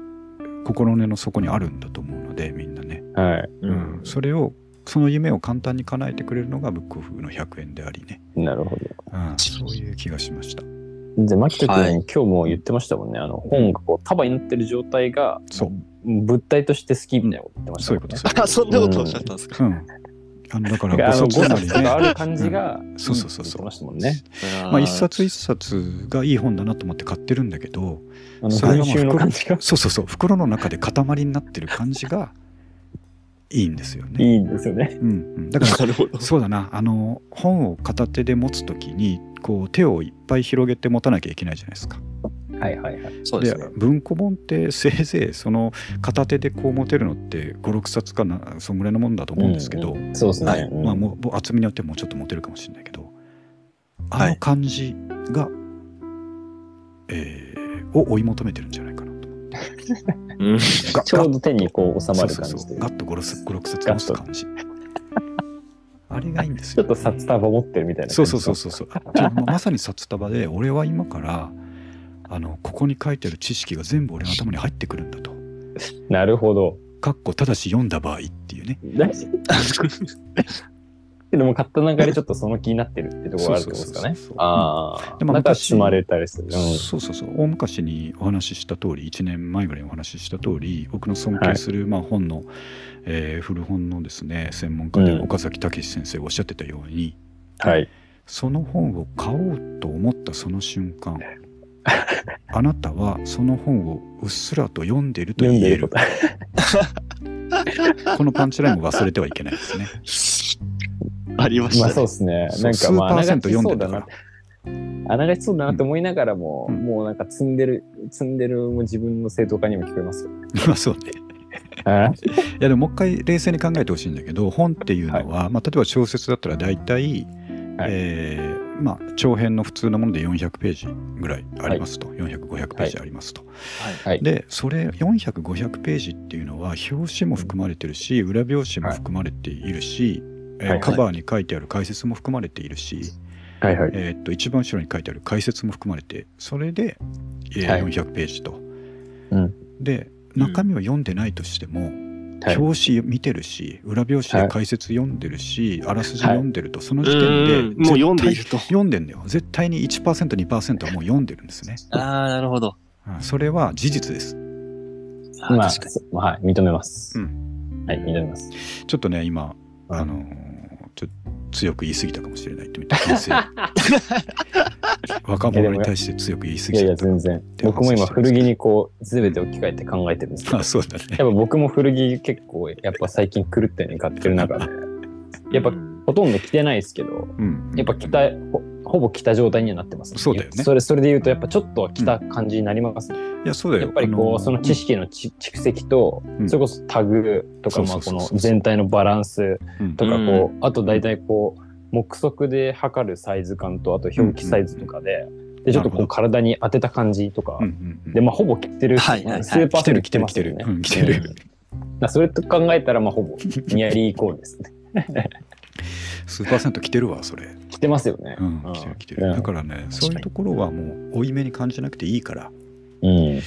心根の底にあるんだと思うのでみんなね、はい。うんそれをその夢を簡単に叶えてくれるのがブックオフの100円でありね、なるほど。うん、そういう気がしましたで、マキト君、はい今日も言ってましたもんね。あの、本がこう束になってる状態が、そう物体として好きみたいなこと言ってましたそういうもんね。ことそういうこあ、そんなことおっしゃったんですか？うんあのだからあの、5ご卒なり冊があねる感じが、そうそうそうそうましたもんね。まあ一冊一冊がいい本だなと思って買ってるんだけどあの、それがまあ袋感じがそうそうそう袋の中で塊になってる感じがいいんですよね。いいんですよね。うんうん、だから。そうだなあの本を片手で持つ時にこう手をいっぱい広げて持たなきゃいけないじゃないですか。はいはいはい。そうですね。文庫本ってせいぜいその片手でこう持てるのって56冊かなそんぐらいのもんだと思うんですけど、うんうんそうですね。まあ、もう厚みによってもちょっと持てるかもしれないけどはいあの感じが、えーを追い求めてるんじゃないかなと。うん。ガちょうど手にこう収まる感じでそうそうそう。ガッと56冊持つ感じ。あれがいいんですよ。ちょっと札束持ってるみたいなそう。そうそうそうそう。まさに札束で俺は今からあのここに書いてある知識が全部俺の頭に入ってくるんだと。なるほど。かっこただし読んだ場合っていうね。でも買った中でちょっとその気になってるってところがあるってことですかね。ああ。でも昔積まれたりする。うんそうそうそう大昔にお話しした通り1年前ぐらいにお話しした通り僕の尊敬する、まあ、本の、えー古本のですね専門家でうん岡崎武先生がおっしゃってたように、はい。その本を買おうと思ったその瞬間 あなたはその本をうっすらと読んでいると言える。このパンチラインも忘れてはいけないですね ありましまあたそうね。ですね。なんかまあ、あながちそうだなら。あながちそうだなって思いながらも、うんもうなんか積んでる、積んでるも自分の正当化にも聞こえますよ。まあそうねはいいやでももう一回冷静に考えてほしいんだけど本っていうのは、まあ、例えば小説だったら大体、はいえーまあ、長編の普通のもので400ページぐらいありますと、400500ページありますと。はい。でそれ400500ページっていうのは表紙も含まれてるし裏表紙も含まれているし、えーはいカバーに書いてある解説も含まれているし、はいはい。えーっと一番後ろに書いてある解説も含まれてそれで、えーはい。400ページと。うん。で中身を読んでないとしても、はい。表紙見てるし裏表紙で解説読んでるし、あらすじ読んでると、そのう時点でもう読んでいると。読んでんだよ。絶対に 1%2% はもう読んでるんですね、ああ、なるほど。うんそれは事実です。まあ、はい、認めます。うはい、認めます。ちょっとね今はいあのーちょ強く言い過ぎたかもしれないってみたいな若者に対して強く言い過いやいや、ぎちゃった全然。僕も今、古着にこう、すべて置き換えて考えてるんですけど、あそうだね。やっぱ僕も古着結構、やっぱ最近狂ったように買ってる中で、やっぱうんほとんど着てないですけど、うん。やっぱ着た、ほほぼ着た状態にはなってます、そうだよね。それ、それで言うと、やっぱちょっとは着た感じになりますね。いやそうだよ。やっぱりこう、あのーその知識のち蓄積と、うん。それこそタグとか、まあこの全体のバランスうん。とか、うん。こう、あと大体こう、目測で測るサイズ感と、あと表記サイズとかで、で、ちょっとこう体に当てた感じとか、うんうんうん。で、まあほぼ着てる、はいはいはい。数パーセント来てる着てますよね。来てる来てるうん。来てるそれと考えたら、まあほぼニアリーイコールですね。数パーセント来てるわそれ。着てますよね。うんうん来てる来てる。だからねそういうところはもう負い目に感じなくていいから、うん。うん。え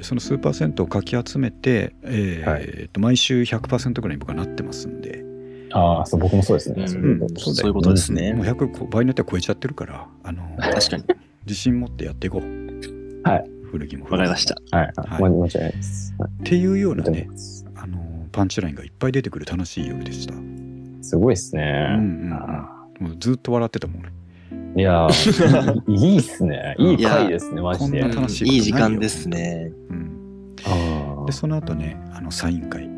ーその数パーセントをかき集めて、えーはい。毎週100%ぐらいに僕はなってますんで、ああ、そう、僕もそうですね。うん。そういうこと。そういうことですね。もう100こ場合によっては超えちゃってるからあの確かに。自信持ってやっていこう。はい。古着もわかりました。はい。はい。はい、間違いないです。はいっていうようなねあのパンチラインがいっぱい出てくる楽しい夜でした、すごいですね。うんうんうん。あもうずっと笑ってたもん俺いやー、いいいいっすね。いい回ですね、マジで。こんな楽しいいよ。いい時間ですね。うん、あでその後ねあのサイン会。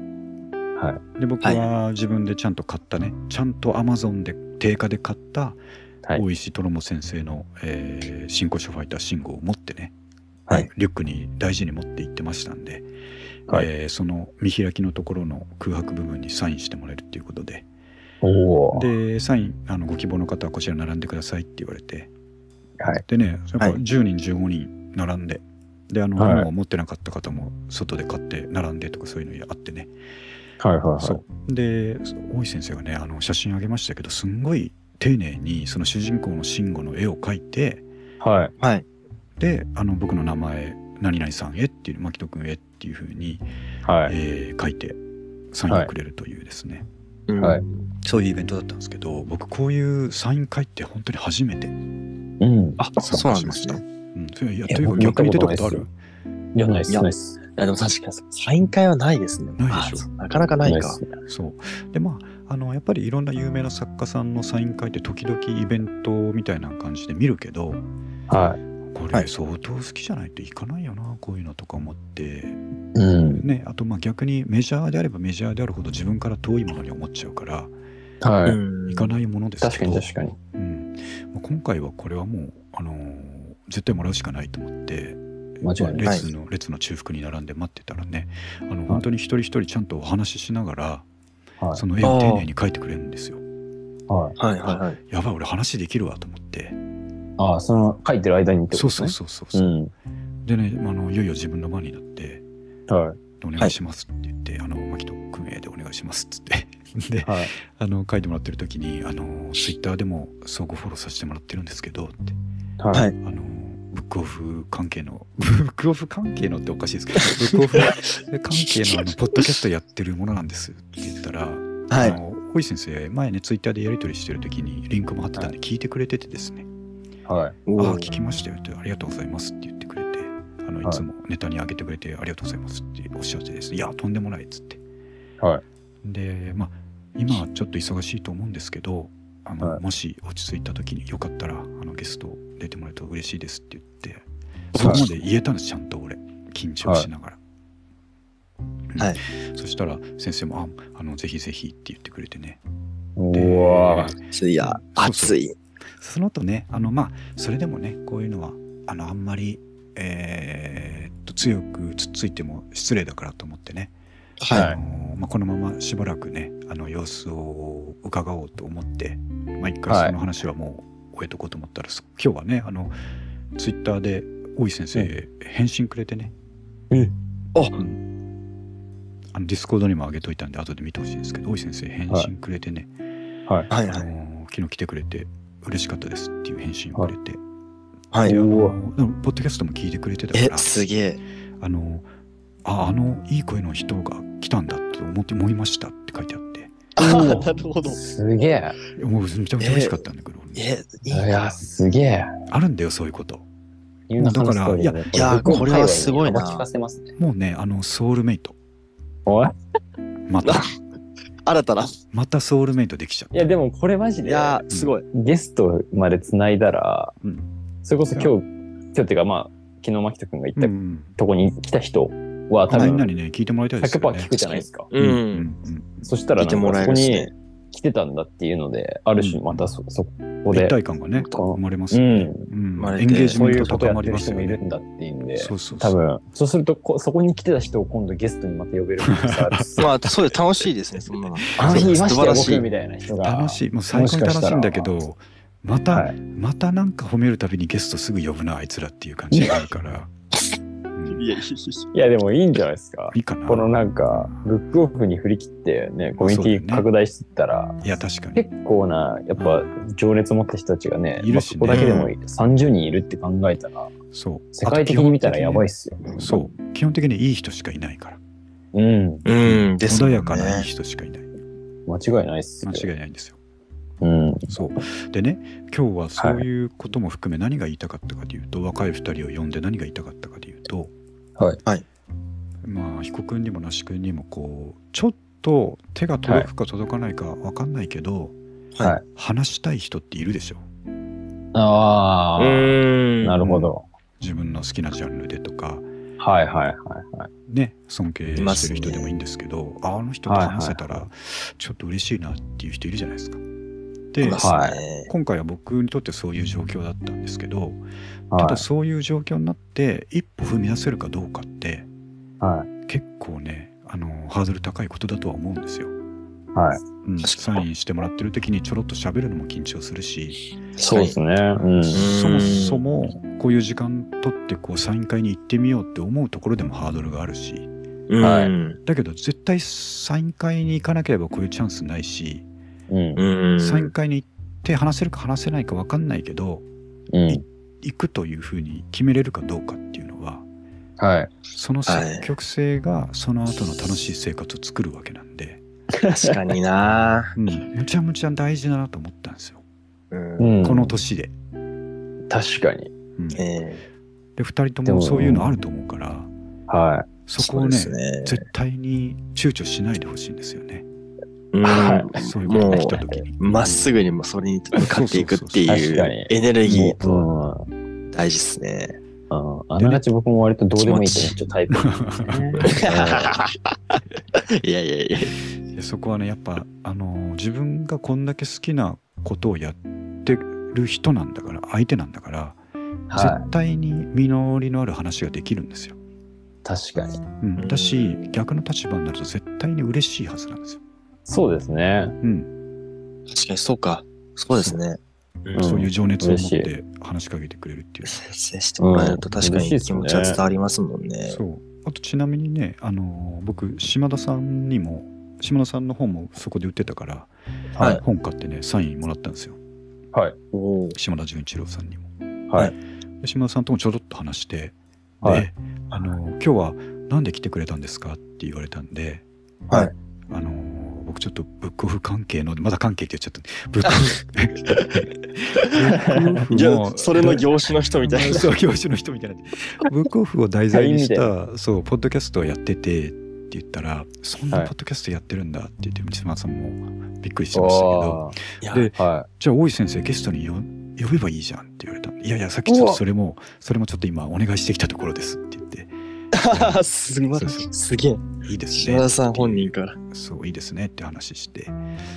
はで僕は自分でちゃんと買ったね。ちゃんとアマゾンで定価で買ったはい。大石トロモ先生の、えー、新古書ファイター信号を持ってね、はい。リュックに大事に持って行ってましたんで、はい。えーその見開きのところの空白部分にサインしてもらえるっていうことで。でサインあのご希望の方はこちら並んでくださいって言われてはい。でねそれはい10人15人並んでであの、はいもう持ってなかった方も外で買って並んでとかそういうのあってねはいはいはい。そうで大石先生がねあの写真あげましたけどすんごい丁寧にその主人公の慎吾の絵を描いてはい。はい。であの僕の名前何々さんへっていう牧人君へっていうふうに、はい。えー書いてサインをくれるというですね、うんはいそういうイベントだったんですけど僕こういうサイン会って本当に初めてうん。あ、参そうな加しました。んですね。うん、というか僕逆に出たことある？いや、ないっす、いやないっす。いや、でも確かに、サイン会はないですね。ないでしょあなかなかないか。そうでまああのやっぱりいろんな有名な作家さんのサイン会って時々イベントみたいな感じで見るけどはい。これはい相当好きじゃないといかないよなこういうのとか思ってうん。ねあとまあ逆にメジャーであればメジャーであるほど自分から遠いものに思っちゃうからはい。うんいかないものです確けどかに確かに。うんまあ今回はこれはもう、あのー絶対もらうしかないと思って間違いない。列の列の中腹に並んで待ってたらねあの本当に一人一人ちゃんとお話ししながらはい。その絵を丁寧に描いてくれるんですよ。はい。はいはいはい。やばい俺話できるわと思ってああ、その書いてる間にってことそうですね。そうそうそうそう、うん。でねあのいよいよ自分の番になってはい。「お願いします」って言って「あの牧人君へでお願いします」っつって ではい。あの書いてもらってる時に「あのツイッターでも相互フォローさせてもらってるんですけど」っては。はいい。あのブックオフ関係の ブックオフ関係のっておかしいですけどブックオフ 関係のあのポッドキャストやってるものなんですって言ったら、はい。あの大石先生前ねツイッターでやり取りしてる時にリンクも貼ってたんで聞いてくれててですねはい。ああ、聞きましたよって、ありがとうございますって言ってくれて、あの、はいいつもネタにあげてくれて、ありがとうございますっておっしゃってですね、いや、とんでもないっつって。はい。で、まあ、今はちょっと忙しいと思うんですけど、あの、はいもし落ち着いた時によかったら、あの、ゲスト出てもらえると嬉しいですって言って、はいそこまで言えたんです、ちゃんと俺。緊張しながら。うんはいそしたら先生もああのぜひぜひって言ってくれてねうでわいや、熱い。その後ねあのまあそれでもねこういうのはあのあんまりえーっと強くつっついても失礼だからと思ってね、はあのまあ、このまましばらくねあの様子を伺おうと思って、まあ、一回はい。その話はもう終えとこうと思ったら、今日はねあのツイッターで大井先生、返信くれてね、えあ。うんあのディスコードにも上げといたんで後で見てほしいんですけど大井先生返信くれてね、はい。はいはい。あの昨日来てくれて嬉しかったですっていう返信をくれて、はいであ。のでもポッドキャストも聞いてくれてたかえ、らすげえ。あのああのいい声の人が来たんだって思って思いましたって書いてあってあおーなるほど。すげえ。もうめちゃめちゃ嬉しかったんだけど、え、いいいや、な。すげえ。あるんだよそういうことユーナさんのストーリーねいやこれはすごいな幅利かせますね。もうねあのソウルメイトおいまた 新たな。またソウルメイトできちゃったいや、でもこれマジで、いや、すごい。ゲストまで繋いだら、うんそれこそ今日、今日っていうかまあ、昨日牧人君が言ったうんうんとこに来た人は多分何々ね聞いてもらいたいですよね100%聞くじゃないですか。う。うんんそしたらそこに。来てたんだっていうので、ある種またそ、そこ一で、体感がね生まれますよね、うん。生まれてエンゲージそういうメントことやってる高まりますよね。人もいるんだっていうんで、そうそうそう。多分、そうするとこ、そこに来てた人を今度ゲストにまた呼べる まあ、そうです。楽しいですね、そんなの。あの日いましたよ、僕みたいな人が。楽しい。もう最高に楽しいんだけどまた、はい。またなんか褒めるたびにゲストすぐ呼ぶなあいつらっていう感じがあるから、うんいやいやいいや、でもいいんじゃないですか。いいかな。このなんか、ブックオフに振り切ってね、コミュニティ拡大してったら、いや確かに。結構な、やっぱ、情熱を持った人たちがね、いるしね。まあそこだけでも30人いるって考えたら、そう。世界的に見たらやばいっすすよ。そう。基本的にいい人しかいないから。うん。うん、です穏やかないい人しかいない。間違いないっすよ。間違いないんですよ。うん。そう。でね今日はそういうことも含め何が言いたかったかというと、若い2人を呼んで何が言いたかったかというとはい。はいまあ彦君にも那須君にもこうちょっと手が届くか届かないか分かんないけど、はいはい話したい人っているでしょ？ああ、んなるほど。自分の好きなジャンルでとかはいはいはいはい。ね尊敬してる人でもいいんですけどああの人と話せたらちょっと嬉しいなっていう人いるじゃないですか。でいますね今回は僕にとってそういう状況だったんですけどたはだそういう状況になって一歩踏み出せるかどうかってい。は結構ねあのハードル高いことだとは思うんですよ。い。はい。うん、サインしてもらってる時にちょろっと喋るのも緊張するし、そうですね。うん。そもそもこういう時間取ってこうサイン会に行ってみようって思うところでもハードルがあるしうんはいだけど絶対サイン会に行かなければこういうチャンスないし、うん。うんサイン会に行って話せるか話せないか分かんないけどうん。行くというふうに決めれるかどうかっていうのははい。その積極性がその後の楽しい生活を作るわけなんで、確かになうん、むちゃむちゃ大事だなと思ったんですよ、うんうん。この年で。確かに。うんえで2人とでももそういうのあると思うからはそこをねね絶対に躊躇しないでほしいんですよねうんはそういうことが来た時にまっすぐにもそれに向かっていくっていそうエネルい。ギーもと。大事ですね。ああながち僕も割とどうでもいいと思っちゃうタイプ。いやいやいや。でそこはねやっぱあの自分がこんだけ好きなことをやってる人なんだから相手なんだから、は絶対に実りのある話ができるんですよ、い。確かに。うん、だし逆の立場になると絶対に嬉しいはずなんですよ、そうですね。うん確かにそうか。そうですね。うんそういう情熱を持っ嬉て話しかけてくれるっていう、接してもらえると確かに気持ちは伝わりますもんね。そうあとちなみにねあの僕島田さんにも島田さんの本もそこで売ってたから、はい本買ってねサインもらったんですよはい。おー島田純一郎さんにもはい。で島田さんともちょろっと話して、はいであの「今日は何で来てくれたんですか?」って言われたんで、はいあの僕ちょっとブックオフ関係のまだ関係って言っちゃったブックオフブックオフじゃもあ、それの業種の人みたいな。そう業種の人みたいな。ブックオフを題材にし社た そうポッドキャストをやっててって言ったら「そんなはい。ポッドキャストやってるんだ」って言って島田さんもびっくりしてましたけど。ではじゃあ大井先生ゲストによ呼べばいいじゃんって言われた。いやいやさっきちょっとそれもそれもちょっと今お願いしてきたところですって言って すげえ。すげえ。いいですね島田さん本人から。そういいですねって話して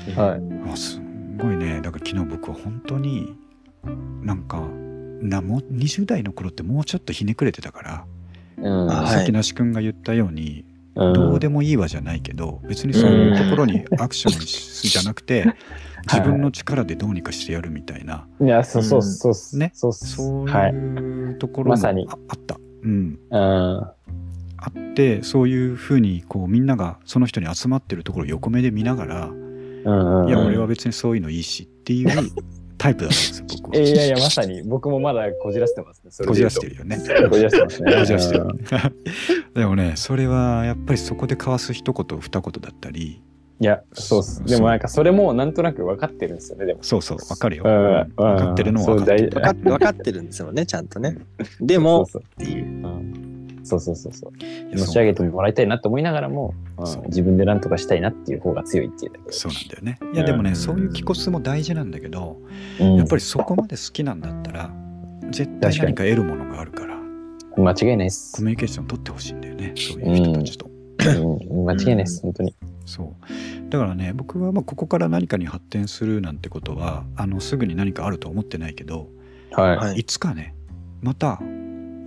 い。はい。あすんごいねだから昨日僕は本当になんかなもう20代の頃ってもうちょっとひねくれてたから、うん。はいさっき那須君が言ったように、うんどうでもいいわじゃないけど別にそういうところにアクションしじゃなくて 自分の力でどうにかしてやるみたいな、いや、そうそうそうっす。ねそうっす。そうはい。いうところもあ,、まさにあった。うん、うん。あってそういうふうにこうみんながその人に集まってるところを横目で見ながら、うんうん。いやうん俺は別にそういうのいいしっていう タイプだったんですよ僕は。いやいや、まさに僕もまだこじらせてますね。こじらしてるよね。こじらしてますね。こじらしてるうん。でもねそれはやっぱりそこで交わす一言二言だったりいや、そうっす。でもなんかそれもなんとなく分かってるんですよね、でも。そうそうわかるよ。うん分かってるのは分かってる。分かっ分かってるんですよね、ちゃんとね。でも、そうっていう。そううんそうそうそう持ち上げてもらいたいなと思いながらも、うんそう自分で何とかしたいなっていう方が強いっていうそうなんだよね。いやでもね、うんそういう気骨も大事なんだけど、で。やっぱりそこまで好きなんだったら、絶対何か得るものがあるから、り間違いないっすコ。ミュニケーション取ってほしいんだよね、そういう人たちと。うん間違いないっす、本当に。そう。だからね、僕はまあここから何かに発展するなんてことは、あのすぐに何かあるとは思ってないけど、はい。はいいつかね、また、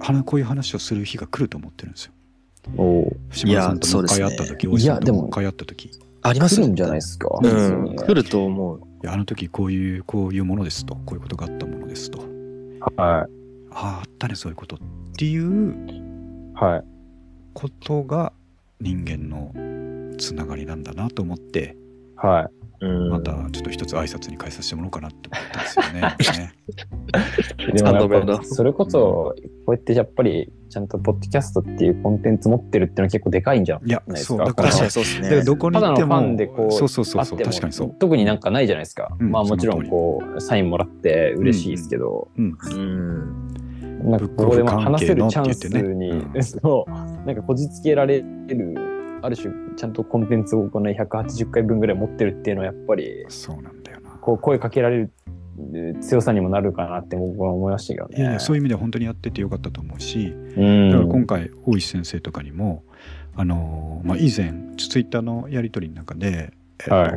はこういう話をする日が来ると思ってるんですよ。おー島田さんともう一回会った時、いやそうですね大石さんともう一回会った時、いあります来るんじゃないですか。うん。に来ると思う。やあの時こういう、こういうものですと、こういうことがあったものですと、はああ、あったね、そういうことっていうい。はい。ことが人間のつながりなんだなと思って、はうんまたちょっと一つ挨拶に変えさせてもらおうかなって思ったんですよね。ねい。でそれこそ、こうやってやっぱり、ちゃんとポッドキャストっていうコンテンツ持ってるっていうのは結構でかいんじゃないいや、ですか。そう、だから、確かにそうですだからね。どこに行っても、ただのファンでこうそうそうそうそう、確かにそう。特になんかないじゃないですか。うんまあもちろんこうサインもらって嬉しいですけど、うん、うん。なんかここでも話せるチャンスに、言ってねそうなんかこじつけられるある種ちゃんとコンテンツをこの180回分ぐらい持ってるっていうのはやっぱりそうなんだよな。こう声かけられる強さにもなるかなって僕は思いましたけどね。いやいやそういう意味では本当にやっててよかったと思うし、うんだから今回大石先生とかにもあのーまあ、以前ツイッターのやり取りの中で、えっとはい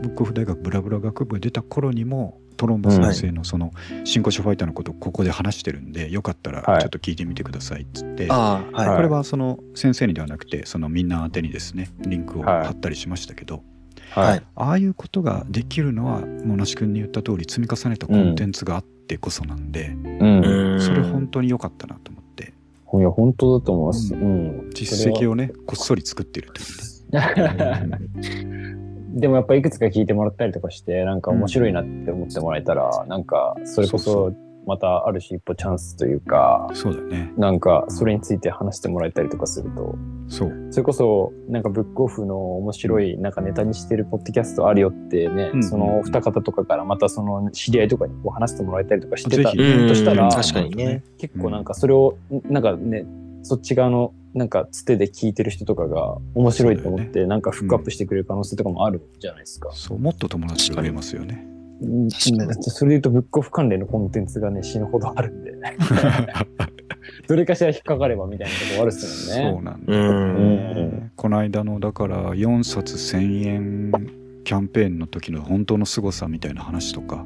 ブックオフ大学ブラブラ学部が出た頃にもトロンボ先生のその新古書ファイターのことをここで話してるんでよかったらはいちょっと聞いてみてくださいっつって、はい。はいこれはその先生にではなくてそのみんな宛てにですねリンクをはい貼ったりしましたけど、ははいい。ああいうことができるのはもう那須君に言った通り積み重ねたコンテンツがあってこそなんで、うん。うんそれ本当に良かったなと思っていや、本当だと思います。ううん。実績をねこっそり作ってるというね。でもやっぱいくつか聞いてもらったりとかして、なんか面白いなって思ってもらえたら、なんかそれこそまたある種一歩チャンスというか、そうだね。なんかそれについて話してもらえたりとかすると、そう。それこそなんかブックオフの面白いなんかネタにしてるポッドキャストあるよってね、うんそのお二方とかからまたその知り合いとかにこう話してもらえたりとかしてたとしたら、うん。確かにね。結構なんかそれをなんかねそっち側のなんかつてで聞いてる人とかが面白いと思ってなんかフックアップしてくれる可能性とかもあるじゃないですか。そうもっと友達が増えますよね。だってそれで言うとブックオフ関連のコンテンツがね死ぬほどあるんで どれかしら引っかかればみたいなとこあるっすよね。そうなんだうよん。ね。この間のだから4冊1000円キャンペーンの時の本当の凄さみたいな話とか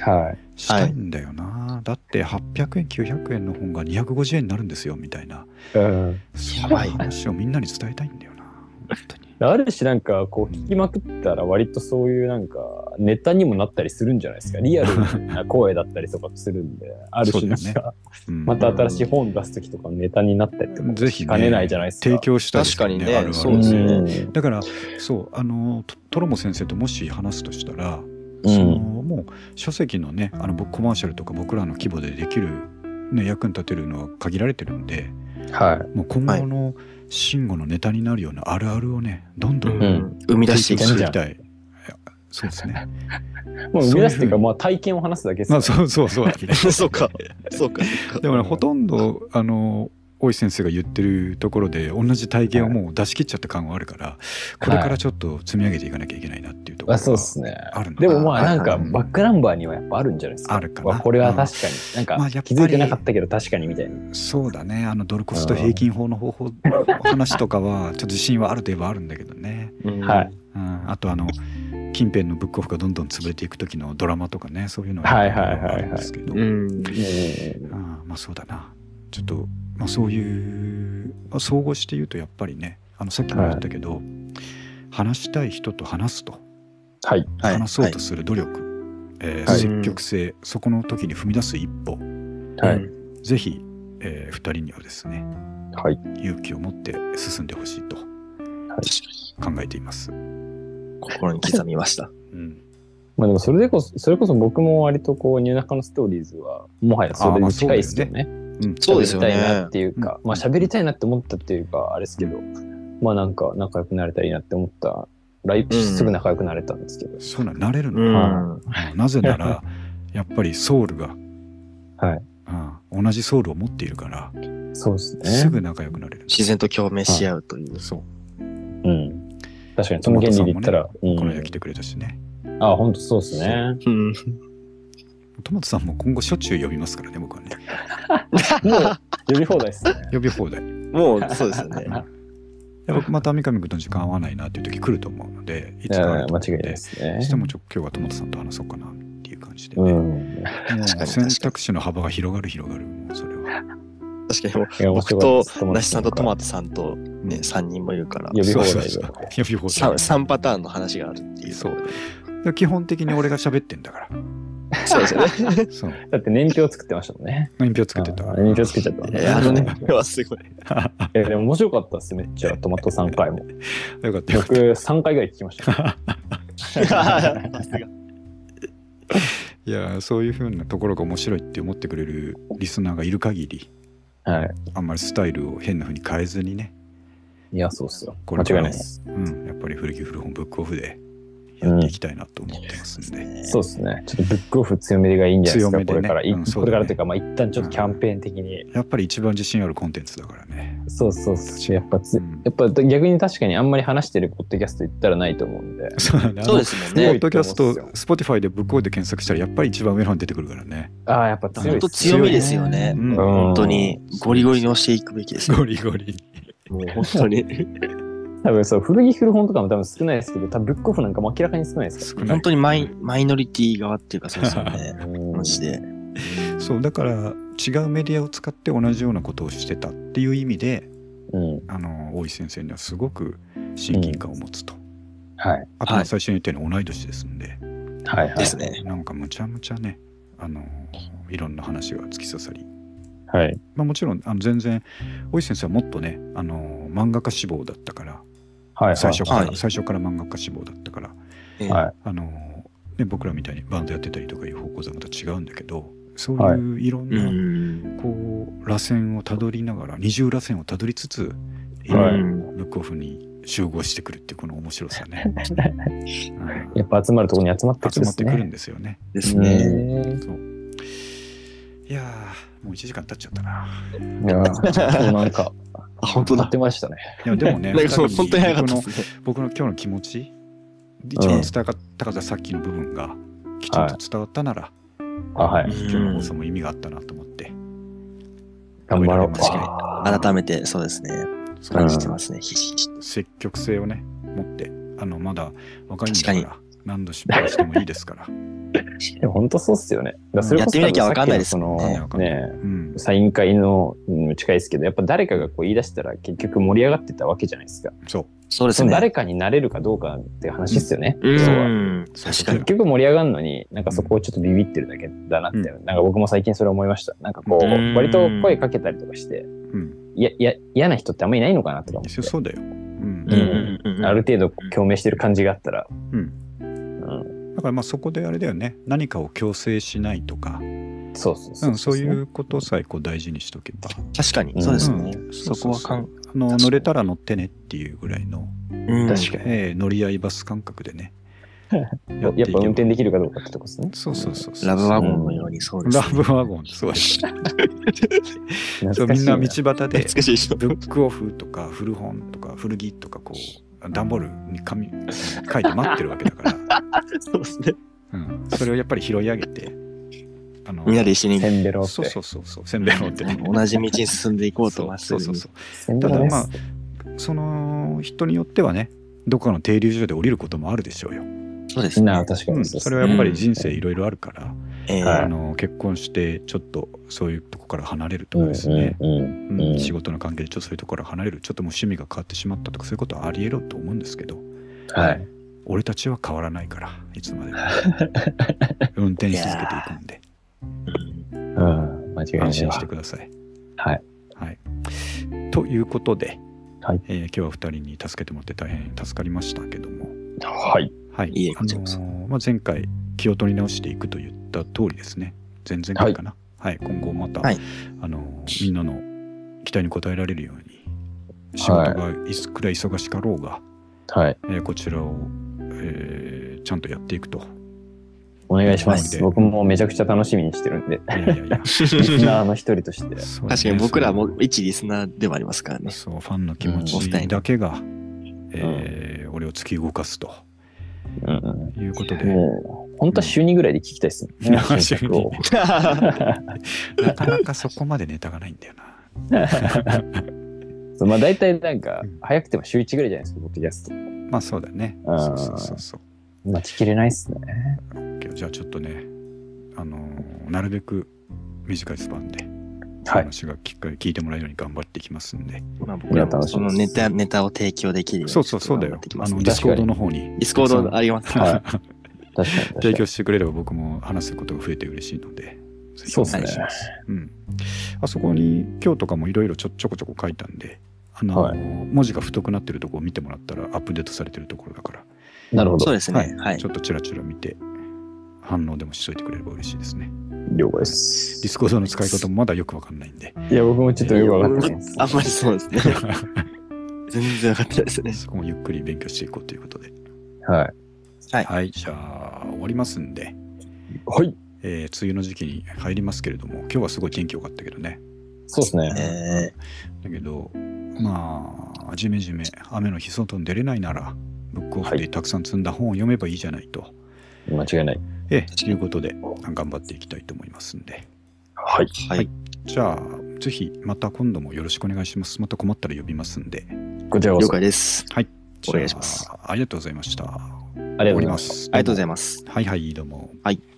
はい。したいんだよな。だって800円900円の本が250円になるんですよみたいな。うんそういう話をみんなに伝えたいんだよな。本当に。ある種なんかこう聞きまくったら割とそういうなんかネタにもなったりするんじゃないですかリアルな声だったりとかするんで ある種なんか、うんまた新しい本出す時とかのネタになったりとかもぜひねしかねないじゃないですか。提供したいですよ確かにねあるあるそうですねんだからそうあのトトロモ先生ともし話すとしたら、うんそのもう書籍のねあの僕コマーシャルとか僕らの規模でできる、ね、役に立てるのは限られてるんではい。もう今後の慎吾のネタになるようなあるあるをねどんどんうん生み出していきたい。そうですね。もう生み出すっていうか、そういうふうにまあ体験を話すだけですまあそうそうそうだね。そうか。そうか。でもねほとんどあの大石先生が言ってるところで同じ体験をもう出し切っちゃった感はあるから、これからちょっと積み上げていかなきゃいけないなっていうところあがそうですね。あるのでもまあなんかうんバックナンバーにはやっぱあるんじゃないですか。あるかな。わこれは確かに。なんかまあ気づいてなかったけど確かにみたいな。そうだね。あのドルコスト平均法の方法話とかはちょっと自信はあるといえばあるんだけどね、はい。うん、あとあの近辺のブックオフがどんどん潰れていく時のドラマとかねそういうのはいはいはいはい。あるんですけど、まあそうだな。ちょっと、まあ、そういう、まあ、総合して言うとやっぱりねあのさっきも言ったけど、話したい人と話すとはい。はい。話そうとする努力、えーはい積極性そこの時に踏み出す一歩はい。うんぜひ、え2人にはですねはい。勇気を持って進んでほしいと考えています。心に刻みました。うん、まあでもそれでこそ、それこそ僕も割とこう、ニューナカのストーリーズは、もはやそれに近いですよね。うん、そうですよね喋りたいなっていうか、うんまあ喋りたいなって思ったっていうか、あれですけど、まあなんか仲良くなれたらいいなって思ったら、んすぐ仲良くなれたんですけど。そうなんなれるうの、ん。なぜならやっぱりソウルが、はい。うん、同じソウルを持っているからそうですね。すぐ仲良くなれる。自然と共鳴し合うという。そううん。確かに、その原理で言ったら、うんこの間来てくれたしね。あ、本当そうですね。うん。トマトさんも今後しょっちゅう呼びますからね僕はねもう、呼び放題ですね。呼び放題。もう、そうですよね。で僕また三上君と時間合わないなっていう時来ると思うのでいいつか間違いないると思うのでね。してもちょ今日はトマトさんと話そうかなっていう感じでね、うん。選択肢の幅が広がる広がるもうそれは。確かに僕と梨さんとトマトトさんとね、3人もいるから、呼び放題でそうそうそう呼び放題 3, パターンの話があるっていう。そうで基本的に俺が喋ってんだから。そうですよね。そう。だって年表作ってましたもんね。年表つけてた。あ年表作っちゃったいやあのね、はすごい。えでも面白かったです、めっちゃ。トマト3回も。よかった僕3回ぐらい聞きました。いや、そういうふうなところが面白いって思ってくれるリスナーがいる限り、はい。あんまりスタイルを変なふうに変えずにね、いや、そうっすよ。間違いこれからもないです。うん、やっぱり古着古本ブックオフでやっていきたいなと思ってますんで。そうですね。ちょっとブックオフ強めがいいんじゃないですか、強めでねこれから。いうんねこれからというか、まあ一旦ちょっとキャンペーン的に。やっぱり一番自信あるコンテンツだからね。そうそうそう。やっぱつ、うんやっぱ逆に確かにあんまり話してるポッドキャスト言ったらないと思うんで。そうですもんポねッ。ドキャスト強いと思うん、スポティファイでブックオフで検索したら、やっぱり一番上の方に出てくるからね。ああ、やっぱ強い本当強みですよね。うん本当にゴリゴリに押していくべきですよ。ゴリゴリ。も う本当に。多分そう、古着古本とかも多分少ないですけど、多分ブックオフなんかも明らかに少ないです少ない本当にマイマイノリティ側っていうかそうですよね。から。うんマジで。そう、だから違うメディアを使って同じようなことをしてたっていう意味で、うん。あの、大石先生にはすごく親近感を持つと。はい。あと最初に言ったように同い年ですんで、はいはい。ですね。なんかむちゃむちゃね、あの、いろんな話が突き刺さり、はい。まあ、もちろんあの全然大石先生はもっとねあの漫画家志望だったからはい。最初から、はい最初から漫画家志望だったからええはい。あの、ね、僕らみたいにバンドやってたりとかいう方向性はまた違うんだけどそうはいいういろんうな、ん。こう螺旋をたどりながら二重螺旋をたどりつつ、はいうんブックオフに集合してくるっていうこの面白さね、う んやっぱ集まるところに集まってく集るまってくるんですよね。ですね。ね。そういやーもう1時間経っちゃったな。いやー、そうなんか、あ、本当だやっ。てましたね。いやでもね なんかそう、本当に早かった僕のですね。僕の今日の気持ち一番伝えたかったさっきの部分がきちんと伝わったなら、あ、はい。今日の放送も意味があったなと思って頑張ろう。確か改めてそうですね。感じてますね。ひしひしと。積極性をね持ってあのまだ若いんだか確ら何度失敗してもいいですから、で も本当そうっすよね。だからそれこそやってみなきゃわかんないですそもんねのね、うん、サイン会のうん近いですけど、やっぱ誰かがこう言い出したら結局盛り上がってたわけじゃないですか。そうそうですね。誰かになれるかどうかっていう話ですよね。うそうはん。確かに結。局盛り上がるのに、なんかそこをちょっとビビってるだけだなって、うんなんか僕も最近それ思いました。なんかこうんう、割と声かけたりとかして、うんいや、いや、嫌な人ってあんまりいないのかなとか思って。そうだよ、うんうんある程度共鳴してる感じがあったら、うん、からまあそこであれだよね。何かを強制しないとか、そうそうそうう。ん、そういうことさえこう大事にしとけば。確かに。そうですね。う。ん。そこはかん、あの乗れたら乗ってねっていうぐらいの、うん。確かに。えー乗り合いバス感覚でね。やっぱ運転できるかどうかってとこですね。そうそうそうそう。ラブワゴンのようにそうですラね。ブワゴン。そうです。そうみんな道端で。ブックオフとか古本とか古着とかこう段ボールに紙書いて待ってるわけだから、そうですね。うん、それをやっぱり拾い上げてあのみんなで一緒に。せんべろって。そうそうそうそう。せんべろってね。同じ道に進んでいこうと。まっすぐに。そうそうそう。ただまあその人によってはねどこかの停留所で降りることもあるでしょうよ、そうですね。な。あ、確かうん、にそうですそれはやっぱり人生いろいろあるから、ええはい。あの結婚してちょっとそういうとこから離れるとかですね、うんうんうんうん仕事の関係でちょっとそういうところから離れる。ちょっともう趣味が変わってしまったとかそういうことはありえると思うんですけど。はい。俺たちは変わらないからいつまでも。運転し続けていくんで。うんうん。間違いないわ。安心して。ください。はい。はい、ということで、はい。えー今日は2人に助けてもらって大変助かりましたけども、はい。はい。あいえこちらこそ。のーまあ、前回気を取り直していくと言った通りですね。前々回かな、はい。今後また、はい。あのーみんなの期待に応えられるように仕事がい。つくらい忙しかろうが、はい。えーこちらを、えーちゃんとやっていくと。お願いします。はい僕もめちゃくちゃ楽しみにしてるんで、いやいやいや。リスナーの一人として。そう確かに僕らも一リスナーではありますからね。そうファンの気持ち人だけが、えー俺を突き動かすと。うん。いうことで、もう、本当は週2ぐらいで聞きたいですね。うん 新作を なかなかそこまでネタがないんだよな。そうまあ大体なんかうん、早くても週1ぐらいじゃないですか、ポッドキャスト。まあそうだね。そうそうそうそう。待ちきれないっすね。じゃあちょっとね、あのーなるべく短いスパンで、はい話がきっかり聞いてもらえるように頑張っていきますんで。まあ僕らもそのネタ、ネタを提供できるようにそうそうそうだよ。あの、ディスコードの方に。確ディスコードありますはい。提に。供してくれれば僕も話すことが増えて嬉しいので、ぜひおそうっすね願いします。うん。あそこに今日とかもいろいろちょちょこちょこ書いたんで、あのーはい文字が太くなってるところを見てもらったらアップデートされてるところだから、なるほど。そうですね。はいちょ。っとチラチラ見て反応でもしといてくれれば嬉しいですね。了解でディす。スコードの使い方もまだよくわかんないんで、いや、僕もちょっとよくわかってないです。あんまりそうですね。全然分かってないですね。そこもゆっくり勉強していこうということで。はい。はい。じゃあ終わりますんで、はい。えー梅雨の時期に入りますけれども今日はすごい天気良かったけどね。そうですね。え。だけどまあじめじめ雨の日外に出れないならブックオフでたくさん積んだ本を読めばいいじゃないと、間違いない。えーということで頑張っていきたいと思いますんで。はい。ーはい。じゃあぜひまた今度もよろしくお願いします。また困ったら呼びますんで。了了解です。はい。お願いします。ありがとうございましたありがとうございま。すありがとうございます。はいはいどうもはい。